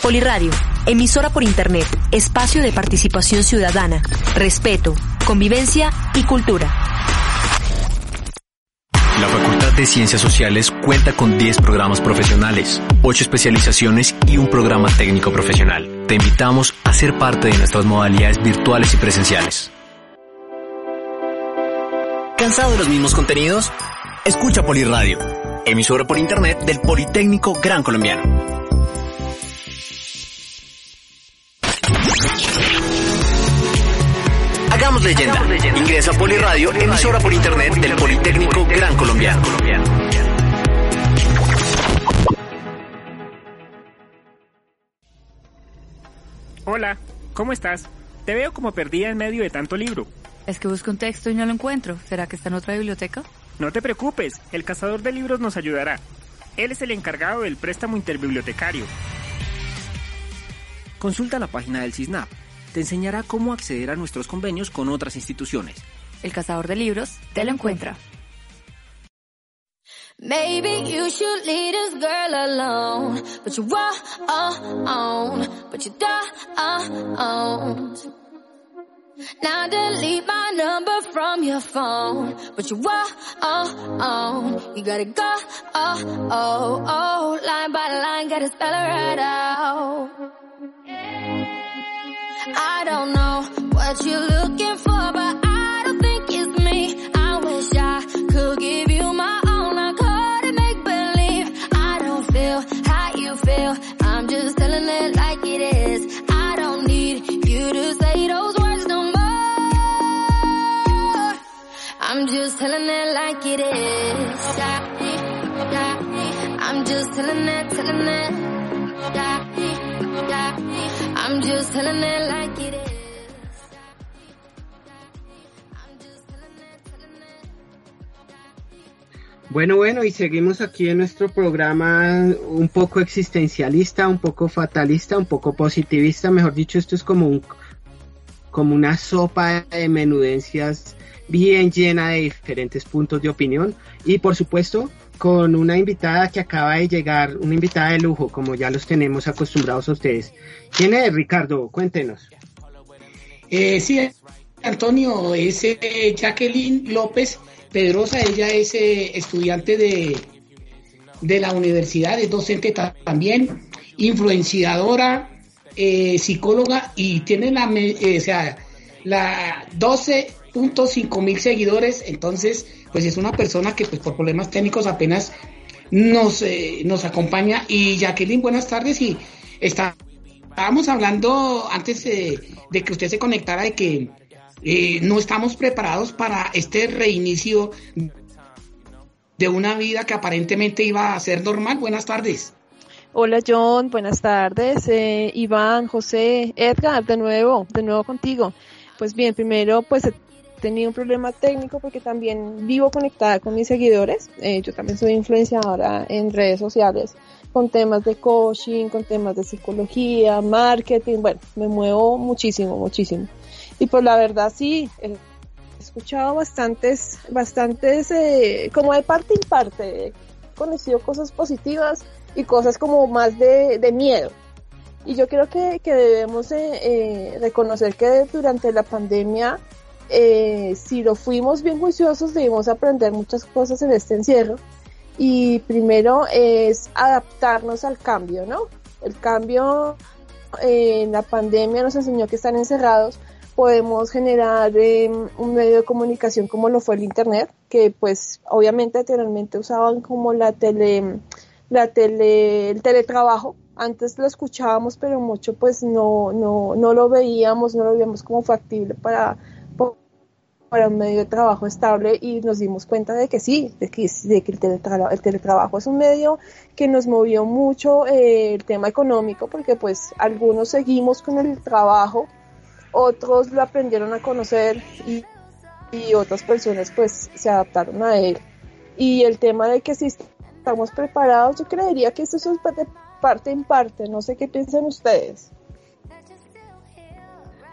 Poliradio, emisora por Internet, espacio de participación ciudadana, respeto, convivencia y cultura. La Facultad de Ciencias Sociales cuenta con 10 programas profesionales, 8 especializaciones y un programa técnico profesional. Te invitamos a ser parte de nuestras modalidades virtuales y presenciales. ¿Cansado de los mismos contenidos? Escucha Poliradio, emisora por internet del Politécnico Gran Colombiano. Hagamos leyenda. Ingresa a Poliradio, emisora por internet del Politécnico Gran Colombiano. Hola, ¿cómo estás? Te veo como perdida en medio de tanto libro. Es que busco un texto y no lo encuentro. ¿Será que está en otra biblioteca? No te preocupes, el cazador de libros nos ayudará. Él es el encargado del préstamo interbibliotecario. Consulta la página del CISNAP. Te enseñará cómo acceder a nuestros convenios con otras instituciones. El cazador de libros te lo encuentra. Maybe you should leave this girl alone, but you won't, but you don't. Now delete my number from your phone, but you won't. You gotta go, oh, oh, oh, line by line, gotta spell it right out. I don't know what you're looking for, but I don't think it's me. I wish I could give you my all. I couldn't make believe. I don't feel how you feel. I'm just telling it like it is. I don't need you to say those words no more. I'm just telling it like it is. I'm just telling it, telling it. Bueno, bueno, y seguimos aquí en nuestro programa un poco existencialista, un poco fatalista, un poco positivista, mejor dicho, esto es como un como una sopa de menudencias bien llena de diferentes puntos de opinión. Y por supuesto con una invitada que acaba de llegar, una invitada de lujo, como ya los tenemos acostumbrados a ustedes. ¿Quién es, Ricardo? Cuéntenos. Eh, sí, Antonio, es eh, Jacqueline López Pedrosa, ella es eh, estudiante de, de la universidad, es docente ta- también, influenciadora, eh, psicóloga y tiene la, o sea, la 12.5 mil seguidores, entonces pues es una persona que pues por problemas técnicos apenas nos, eh, nos acompaña. Y Jacqueline, buenas tardes y está, estábamos hablando antes eh, de que usted se conectara de que eh, no estamos preparados para este reinicio de una vida que aparentemente iba a ser normal. Buenas tardes. Hola John, buenas tardes. Eh, Iván, José, Edgar, de nuevo, de nuevo contigo. Pues bien, primero pues tenido un problema técnico porque también vivo conectada con mis seguidores. Eh, yo también soy influenciadora en redes sociales con temas de coaching, con temas de psicología, marketing. Bueno, me muevo muchísimo, muchísimo. Y pues la verdad sí, he escuchado bastantes, bastantes, eh, como de parte en parte, he conocido cosas positivas y cosas como más de, de miedo. Y yo creo que, que debemos eh, eh, reconocer que durante la pandemia, eh, si lo fuimos bien juiciosos, debimos aprender muchas cosas en este encierro. Y primero es adaptarnos al cambio, ¿no? El cambio eh, la pandemia nos enseñó que están encerrados podemos generar eh, un medio de comunicación como lo fue el internet, que pues obviamente anteriormente usaban como la tele, la tele, el teletrabajo. Antes lo escuchábamos, pero mucho pues no, no, no lo veíamos, no lo veíamos como factible para, para un medio de trabajo estable y nos dimos cuenta de que sí, de que, de el, teletra el teletrabajo es un medio que nos movió mucho eh, el tema económico, porque pues algunos seguimos con el trabajo otros lo aprendieron a conocer y, y, otras personas pues se adaptaron a él. Y el tema de que si estamos preparados, yo creería que eso es parte en parte. No sé qué piensan ustedes.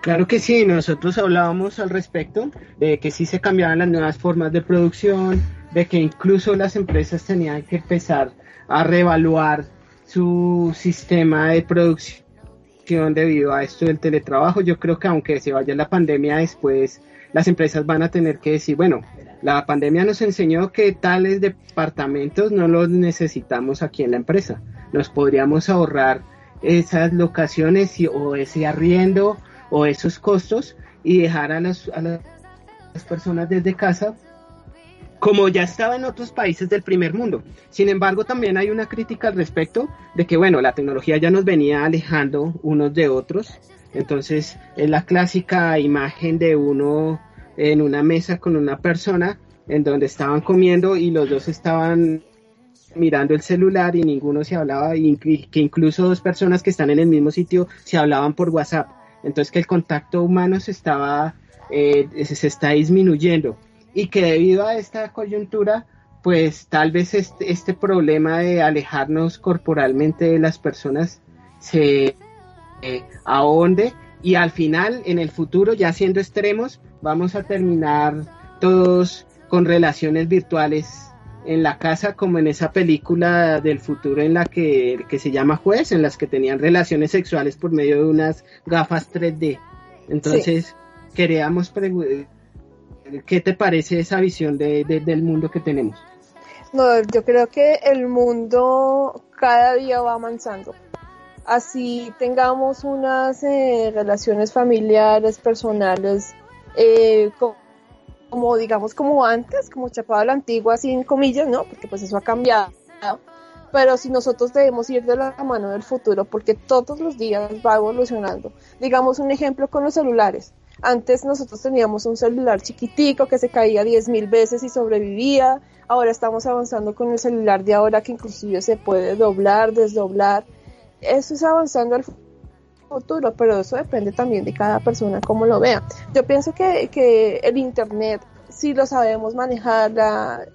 Claro que sí, nosotros hablábamos al respecto de que sí se cambiaban las nuevas formas de producción, de que incluso las empresas tenían que empezar a reevaluar su sistema de producción debido a esto del teletrabajo. Yo creo que aunque se vaya la pandemia después, las empresas van a tener que decir, bueno, la pandemia nos enseñó que tales departamentos no los necesitamos aquí en la empresa. Nos podríamos ahorrar esas locaciones o ese arriendo o esos costos y dejar a las, a las personas desde casa como ya estaba en otros países del primer mundo. Sin embargo, también hay una crítica al respecto de que, bueno, la tecnología ya nos venía alejando unos de otros. Entonces, es la clásica imagen de uno en una mesa con una persona en donde estaban comiendo y los dos estaban mirando el celular y ninguno se hablaba y que incluso dos personas que están en el mismo sitio se hablaban por WhatsApp. Entonces que el contacto humano se estaba eh, se está disminuyendo y que debido a esta coyuntura pues tal vez este, este problema de alejarnos corporalmente de las personas se eh, ahonde y al final en el futuro ya siendo extremos vamos a terminar todos con relaciones virtuales en la casa como en esa película del futuro en la que, que se llama Juez, en las que tenían relaciones sexuales por medio de unas gafas 3D. Entonces, queríamos ¿qué te parece esa visión de, de, del mundo que tenemos? No, yo creo que el mundo cada día va avanzando. Así tengamos unas eh, relaciones familiares, personales, eh, como, digamos como antes, como chapado la antigua, sin comillas, ¿no? Porque pues eso ha cambiado. Pero si nosotros debemos ir de la mano del futuro, porque todos los días va evolucionando. Digamos un ejemplo con los celulares. Antes nosotros teníamos un celular chiquitico que se caía 10.000 veces y sobrevivía. Ahora estamos avanzando con el celular de ahora que inclusive se puede doblar, desdoblar. Eso es avanzando al futuro futuro, pero eso depende también de cada persona cómo lo vea. Yo pienso que, que el Internet, si lo sabemos manejar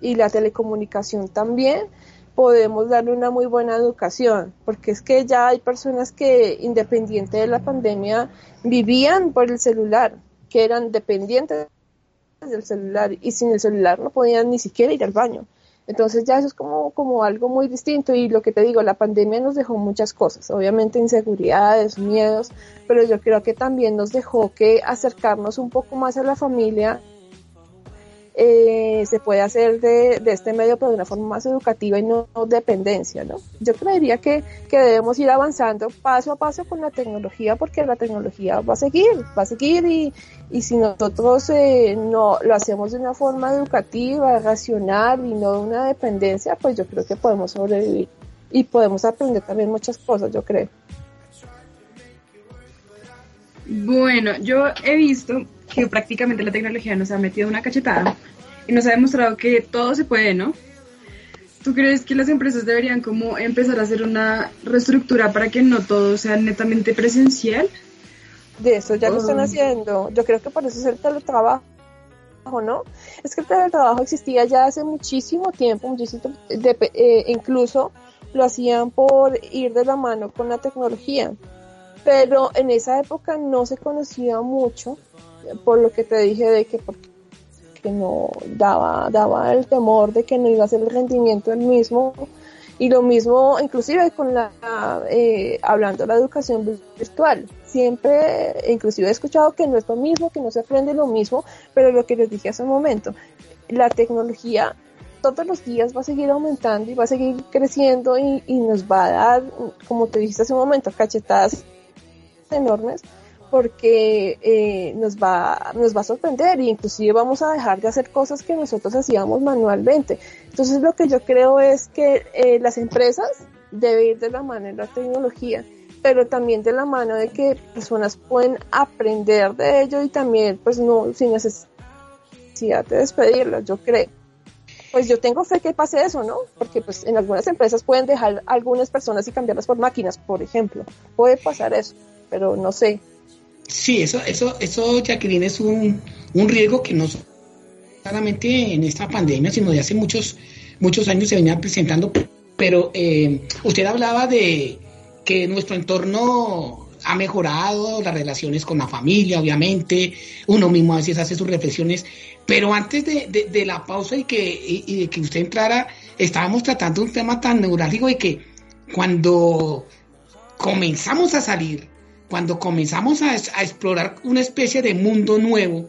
y la telecomunicación también, podemos darle una muy buena educación, porque es que ya hay personas que, independiente de la pandemia, vivían por el celular, que eran dependientes del celular y sin el celular no podían ni siquiera ir al baño. Entonces ya eso es como, como algo muy distinto. Y lo que te digo, la pandemia nos dejó muchas cosas, obviamente inseguridades, miedos, pero yo creo que también nos dejó que acercarnos un poco más a la familia eh, se puede hacer de, este medio pero de una forma más educativa y no, dependencia, ¿no? Yo creería que, que, debemos ir avanzando paso a paso con la tecnología porque la tecnología va a seguir, va a seguir y, y si nosotros eh, no lo hacemos de una forma educativa, racional y no de una dependencia, pues yo creo que podemos sobrevivir y podemos aprender también muchas cosas, yo creo. Bueno, yo he visto que prácticamente la tecnología nos ha metido una cachetada y nos ha demostrado que todo se puede, ¿no? ¿Tú crees que las empresas deberían como empezar a hacer una reestructura para que no todo sea netamente presencial? De eso ya lo están haciendo. Yo creo que por eso es el teletrabajo, ¿no? Es que el teletrabajo existía ya hace muchísimo tiempo, muchísimo, eh, incluso lo hacían por ir de la mano con la tecnología. Pero en esa época no se conocía mucho por lo que te dije de que porque no daba, daba el temor de que no iba a ser el rendimiento el mismo. Y lo mismo inclusive con la eh, hablando de la educación virtual. Siempre inclusive he escuchado que no es lo mismo que no se aprende lo mismo pero lo que les dije hace un momento la tecnología todos los días va a seguir aumentando y va a seguir creciendo y, y nos va a dar como te dijiste hace un momento cachetadas enormes porque eh, nos, va, nos va a sorprender e inclusive vamos a dejar de hacer cosas que nosotros hacíamos manualmente. Entonces lo que yo creo es que eh, las empresas deben ir de la mano de la tecnología, pero también de la mano de que personas pueden aprender de ello y también pues no sin necesidad de despedirlas, yo creo. Pues yo tengo fe que pase eso, ¿no? Porque pues en algunas empresas pueden dejar algunas personas y cambiarlas por máquinas, por ejemplo. Puede pasar eso, pero no sé, Sí, eso, eso, eso, Jacqueline, es un, un riesgo que no solamente en esta pandemia, sino de hace muchos, muchos años se venía presentando. Pero eh, usted hablaba de, que nuestro entorno ha mejorado, las relaciones con la familia, obviamente, uno mismo a veces hace sus reflexiones, pero antes de, de, la pausa y, que, y, de que usted entrara, estábamos tratando un tema tan neurálgico de que cuando comenzamos a salir, cuando comenzamos a, explorar una especie de mundo nuevo,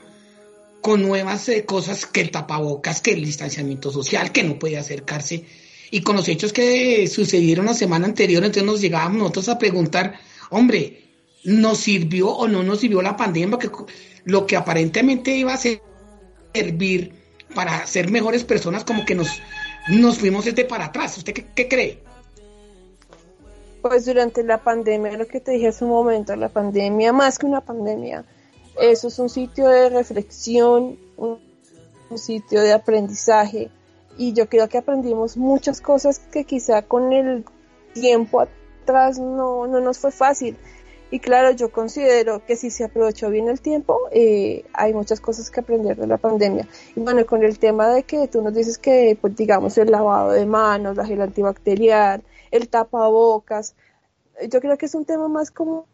con nuevas eh, cosas que el tapabocas, que el distanciamiento social, que no puede acercarse, y con los hechos que sucedieron la semana anterior, entonces nos llegábamos nosotros a preguntar, hombre, ¿nos sirvió o no nos sirvió la pandemia? Que lo que aparentemente iba a servir para ser mejores personas, como que nos, nos fuimos desde para atrás. ¿Usted qué, cree? Pues durante la pandemia, lo que te dije hace un momento, la pandemia, más que una pandemia, eso es un sitio de reflexión, un, sitio de aprendizaje, y yo creo que aprendimos muchas cosas que quizá con el tiempo atrás no, no nos fue fácil. Y claro, yo considero que si se aprovechó bien el tiempo, eh, hay muchas cosas que aprender de la pandemia. Y bueno, con el tema de que tú nos dices que, pues digamos, el lavado de manos, la gel antibacterial, el tapabocas, yo creo que es un tema más como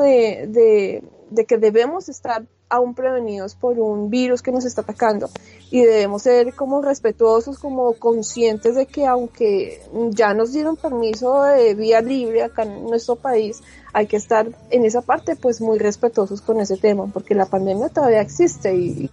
de, de, de que debemos estar aún prevenidos por un virus que nos está atacando y debemos ser como respetuosos, como conscientes de que aunque ya nos dieron permiso de vía libre acá en nuestro país, hay que estar en esa parte pues muy respetuosos con ese tema, porque la pandemia todavía existe y,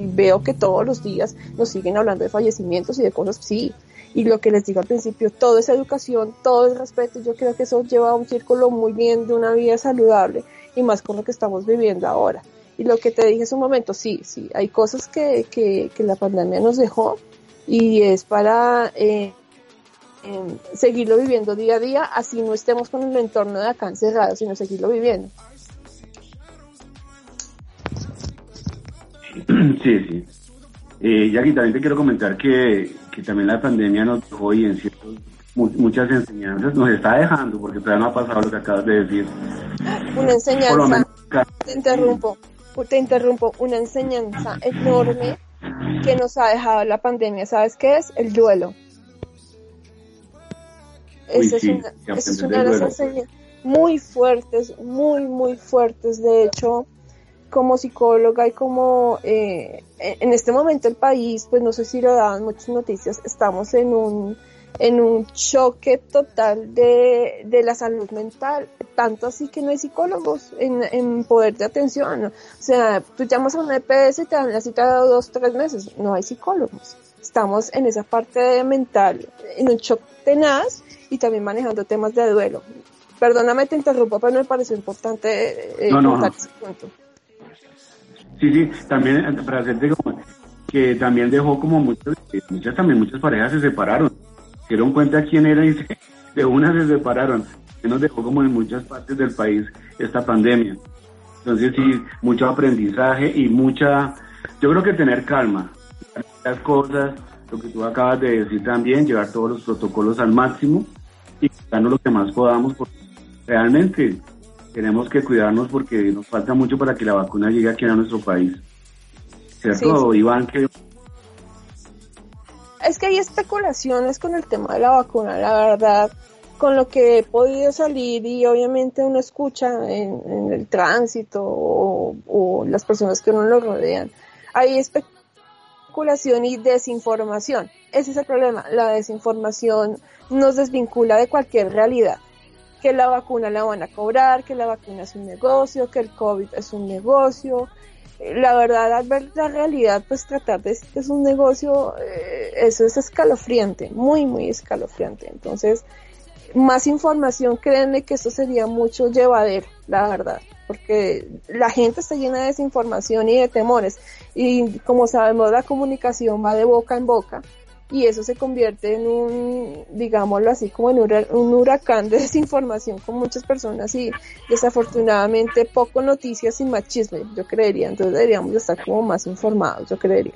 veo que todos los días nos siguen hablando de fallecimientos y de cosas sí. Y lo que les digo al principio, todo es educación, todo es respeto. Yo creo que eso lleva a un círculo muy bien de una vida saludable y más con lo que estamos viviendo ahora. Y lo que te dije hace un momento, sí, sí, hay cosas que, que, la pandemia nos dejó y es para eh, em, seguirlo viviendo día a día, así no estemos con el entorno de acá encerrado, sino seguirlo viviendo. Sí, sí. Eh, y aquí también te quiero comentar que, que también la pandemia nos dejó y en ciertos, muchas enseñanzas nos está dejando, porque todavía no ha pasado lo que acabas de decir. Una enseñanza. Te interrumpo te interrumpo, una enseñanza enorme que nos ha dejado la pandemia, ¿sabes qué es? El duelo. Esa es, una, es una de las enseñanzas muy fuertes, muy, muy fuertes. De hecho, como psicóloga y como eh, en este momento el país, pues no sé si lo daban muchas noticias, estamos en un en un choque total de, de, la salud mental, tanto así que no hay psicólogos en, en poder de atención. O sea, tú llamas a una EPS y te dan la cita de dos, tres meses, no hay psicólogos. Estamos en esa parte mental, en un shock tenaz y también manejando temas de duelo. Perdóname, te interrumpo, pero me pareció importante eh, contar ese punto. Sí, sí, también para hacerte como que también dejó como muchas, muchas también muchas parejas se separaron dieron cuenta quién era y de una se separaron. Que nos dejó como en muchas partes del país esta pandemia. Entonces sí, mucho aprendizaje y mucha, yo creo que tener calma, las cosas, lo que tú acabas de decir también, llevar todos los protocolos al máximo y cuidarnos lo que más podamos, porque realmente tenemos que cuidarnos porque nos falta mucho para que la vacuna llegue aquí a nuestro país. ¿Cierto, Iván? Que es que hay especulaciones con el tema de la vacuna, la verdad, con lo que he podido salir y obviamente uno escucha en, el tránsito o, las personas que uno lo rodean. Hay especulación y desinformación. Ese es el problema. La desinformación nos desvincula de cualquier realidad. Que la vacuna la van a cobrar, que la vacuna es un negocio, que el COVID es un negocio, la verdad, al ver la realidad, pues tratar de que es un negocio, eh, eso es escalofriante, muy, muy escalofriante. Entonces, más información, créanme que esto sería mucho llevadero, la verdad, porque la gente está llena de desinformación y de temores. Y como sabemos, la comunicación va de boca en boca y eso se convierte en un, digámoslo así, como en un, huracán de desinformación con muchas personas y desafortunadamente poco noticias y machismo, yo creería. Entonces deberíamos estar como más informados, yo creería.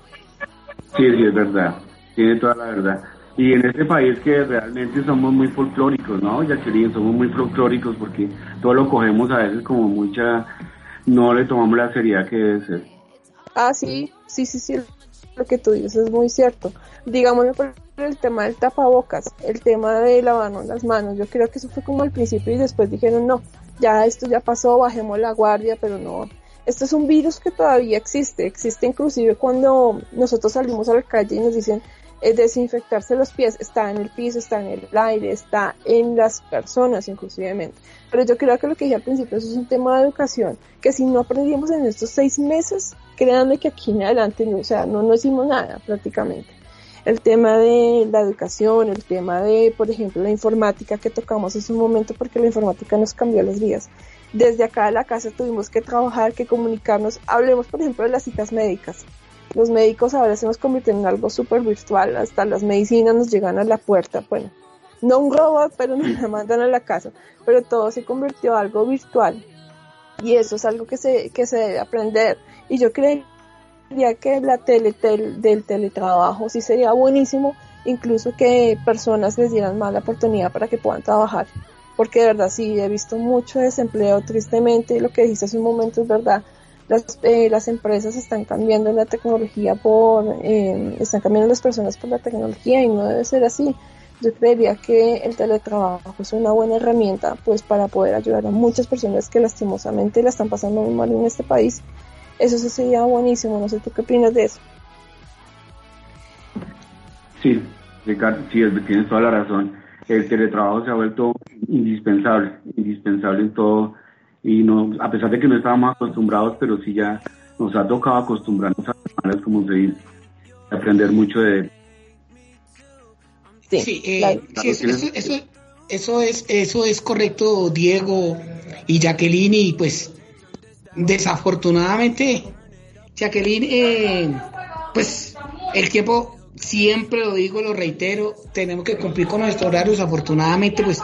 Sí, sí, es verdad. Tiene toda la verdad. Y en este país que realmente somos muy folclóricos, ¿no? Jacqueline, somos muy folclóricos porque todo lo cogemos a veces como mucha, no le tomamos la seriedad que debe ser. Ah, sí, sí, sí, sí, lo que tú dices es muy cierto. Digámoslo, por el tema del tapabocas, el tema de lavarnos las manos. Yo creo que eso fue como al principio y después dijeron, no, ya esto ya pasó, bajemos la guardia, pero no. Esto es un virus que todavía existe, existe inclusive cuando nosotros salimos a la calle y nos dicen eh, desinfectarse los pies, está en el piso, está en el aire, está en las personas inclusivemente. Pero yo creo que lo que dije al principio es un tema de educación, que si no aprendimos en estos seis meses, créanme que aquí en adelante, o sea, no, no hicimos nada prácticamente el tema de la educación, el tema de, por ejemplo, la informática que tocamos en un momento porque la informática nos cambió las vías. Desde acá de la casa tuvimos que trabajar, que comunicarnos. Hablemos, por ejemplo, de las citas médicas. Los médicos ahora se nos convierten en algo súper virtual, hasta las medicinas nos llegan a la puerta. Bueno, no un robot, pero nos la mandan a la casa. Pero todo se convirtió en algo virtual. Y eso es algo que se, que se debe aprender. Y yo creo diría que la tele, del teletrabajo sí sería buenísimo, incluso que personas les dieran más la oportunidad para que puedan trabajar. Porque de verdad sí, he visto mucho desempleo tristemente, lo que dijiste hace un momento es verdad. Las, eh, las empresas están cambiando la tecnología por, eh, están cambiando las personas por la tecnología y no debe ser así. Yo creería que el teletrabajo es una buena herramienta pues para poder ayudar a muchas personas que lastimosamente la están pasando muy mal en este país eso sería buenísimo, no sé tú qué opinas de eso. Sí, Ricardo, sí, tienes toda la razón. El teletrabajo se ha vuelto indispensable, indispensable en todo. Y no, a pesar de que no estábamos acostumbrados, pero sí ya nos ha tocado acostumbrarnos a las como se dice, aprender mucho de Sí, eh, eso, eso, eso, es, eso es correcto, Diego y Jacqueline, y pues Desafortunadamente, Jacqueline, eh, pues el tiempo, siempre lo digo, lo reitero, tenemos que cumplir con nuestros horarios. Afortunadamente, pues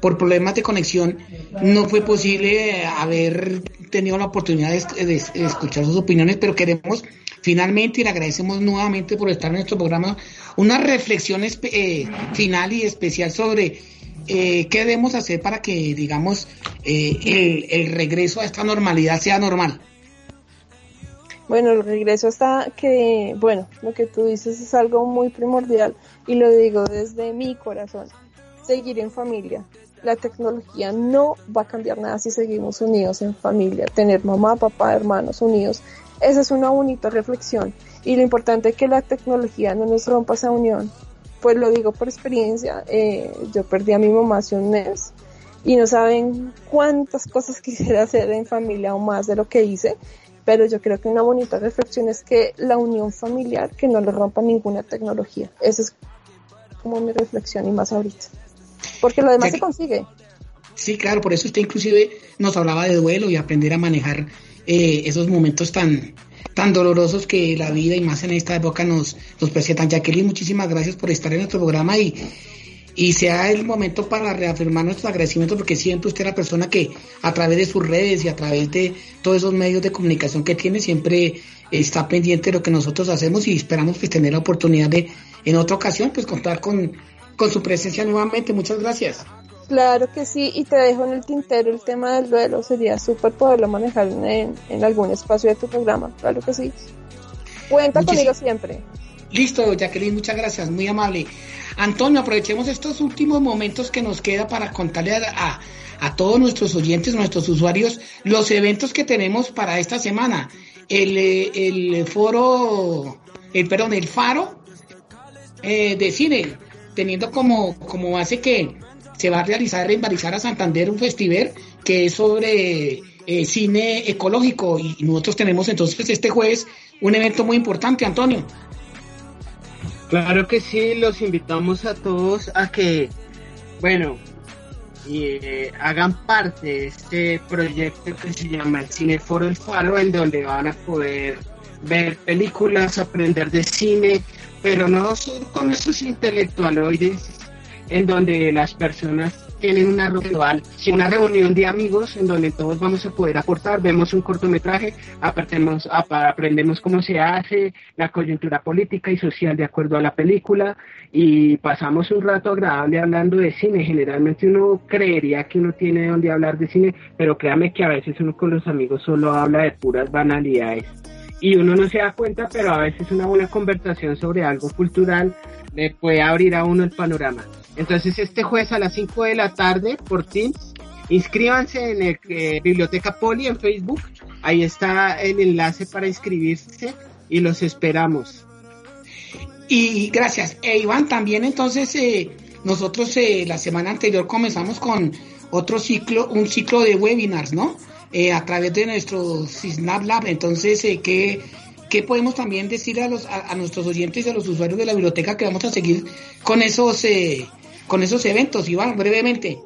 por problemas de conexión no fue posible haber tenido la oportunidad de, escuchar sus opiniones, pero queremos finalmente y le agradecemos nuevamente por estar en nuestro programa una reflexión eh, final y especial sobre eh, ¿qué debemos hacer para que, digamos, eh, el, regreso a esta normalidad sea normal? Bueno, el regreso está que, bueno, lo que tú dices es algo muy primordial y lo digo desde mi corazón. Seguir en familia. La tecnología no va a cambiar nada si seguimos unidos en familia. Tener mamá, papá, hermanos unidos. Esa es una bonita reflexión. Y lo importante es que la tecnología no nos rompa esa unión pues lo digo por experiencia, eh, yo perdí a mi mamá hace un mes y no saben cuántas cosas quisiera hacer en familia o más de lo que hice, pero yo creo que una bonita reflexión es que la unión familiar, que no le rompa ninguna tecnología. Esa es como mi reflexión y más ahorita. Porque lo demás se consigue. Sí, claro, por eso usted inclusive nos hablaba de duelo y aprender a manejar eh, esos momentos tan, tan dolorosos que la vida y más en esta época nos, nos presentan. Jacqueline, muchísimas gracias por estar en nuestro programa y, y sea el momento para reafirmar nuestro agradecimiento porque siempre usted es la persona que a través de sus redes y a través de todos esos medios de comunicación que tiene siempre está pendiente de lo que nosotros hacemos y esperamos pues tener la oportunidad de en otra ocasión pues contar con, con su presencia nuevamente. Muchas gracias. Claro que sí, y te dejo en el tintero el tema del duelo, sería súper poderlo manejar en, algún espacio de tu programa, claro que sí. Cuenta conmigo siempre. Listo, Jacqueline, muchas gracias, muy amable. Antonio, aprovechemos estos últimos momentos que nos queda para contarle a, a, todos nuestros oyentes, nuestros usuarios, los eventos que tenemos para esta semana. El, el foro, el, perdón, el faro eh, de cine, teniendo como, como base que se va a realizar en Barizara Santander un festival que es sobre eh, cine ecológico y nosotros tenemos entonces este jueves un evento muy importante, Antonio. Claro que sí, los invitamos a todos a que, bueno, eh, hagan parte de este proyecto que se llama el Cine Foro El Faro, en donde van a poder ver películas, aprender de cine, pero no solo con esos intelectualoides en donde las personas tienen una reunión, una reunión de amigos en donde todos vamos a poder aportar, vemos un cortometraje, aprendemos, aprendemos cómo se hace la coyuntura política y social de acuerdo a la película y pasamos un rato agradable hablando de cine. Generalmente uno creería que uno tiene donde hablar de cine, pero créame que a veces uno con los amigos solo habla de puras banalidades y uno no se da cuenta, pero a veces una buena conversación sobre algo cultural le puede abrir a uno el panorama. Entonces este jueves a las 5 de la tarde por Teams, inscríbanse en el, eh, Biblioteca Poli en Facebook, ahí está el enlace para inscribirse y los esperamos. Y gracias. E Iván, también entonces eh, nosotros eh, la semana anterior comenzamos con otro ciclo, un ciclo de webinars, ¿no? Eh, a través de nuestro Snap Lab. Entonces, eh, ¿qué, ¿qué podemos también decir a, los, a, nuestros oyentes y a los usuarios de la biblioteca que vamos a seguir con esos, eh, con esos eventos, Iván, brevemente?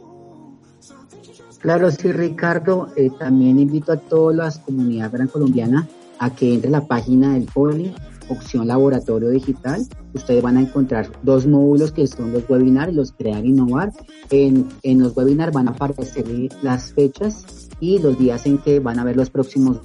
Claro, sí, Ricardo. Eh, también invito a toda la comunidad gran colombiana a que entre a la página del Poli, opción laboratorio digital. Ustedes van a encontrar dos módulos que son los webinars, los crear innovar. En, en los webinars van a aparecer las fechas y los días en que van a ver los próximos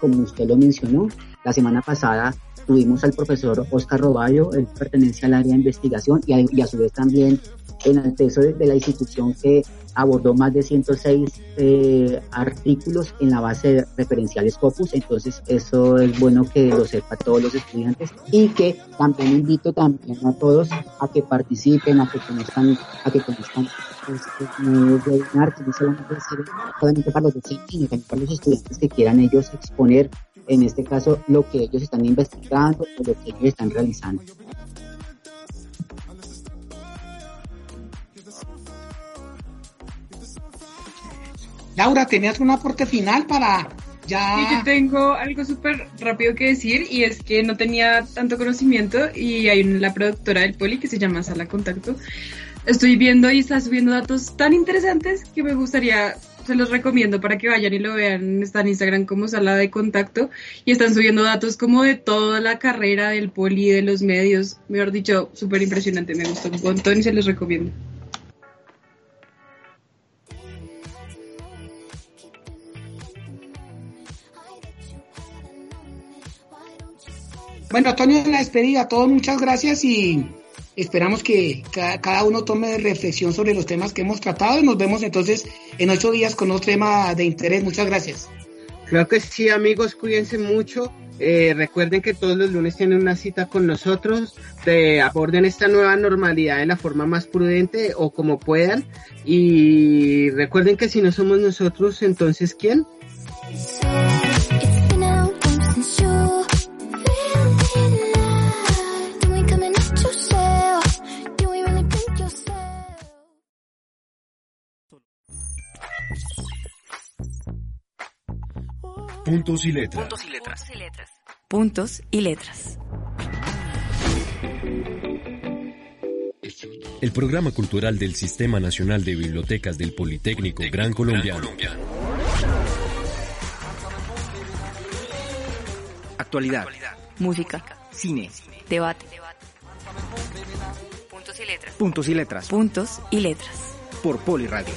como usted lo mencionó. La semana pasada tuvimos al profesor Oscar Roballo, él pertenece al área de investigación y a, y a su vez también en el peso de, de la institución que abordó más de 106 eh, artículos en la base de referenciales Scopus, entonces eso es bueno que lo sepa todos los estudiantes y que también invito también a todos a que participen, a que conozcan, a que conozcan este que no solamente solamente para los docentes, sino también para los estudiantes que quieran ellos exponer, en este caso, lo que ellos están investigando o lo que ellos están realizando. Laura, ¿tenías un aporte final para ya? Sí, yo tengo algo súper rápido que decir y es que no tenía tanto conocimiento y hay una, la productora del Poli que se llama Sala Contacto. Estoy viendo y está subiendo datos tan interesantes que me gustaría, se los recomiendo para que vayan y lo vean. Está en Instagram como Sala de Contacto y están subiendo datos como de toda la carrera del Poli, de los medios. Mejor dicho, súper impresionante, me gustó un montón y se los recomiendo. Bueno, Antonio, en la despedida, todos muchas gracias y esperamos que ca- cada uno tome reflexión sobre los temas que hemos tratado y nos vemos entonces en ocho días con otro tema de interés. Muchas gracias. Creo que sí, amigos, cuídense mucho. Eh, recuerden que todos los lunes tienen una cita con nosotros. De, aborden esta nueva normalidad de la forma más prudente o como puedan. Y recuerden que si no somos nosotros, entonces ¿quién? Puntos y letras. Puntos y letras. Puntos y letras. El programa cultural del Sistema Nacional de Bibliotecas del Politécnico Gran Colombiano. Actualidad. Música. Cine. Debate. Puntos y letras. Puntos y letras. Puntos y letras. Por Poliradio.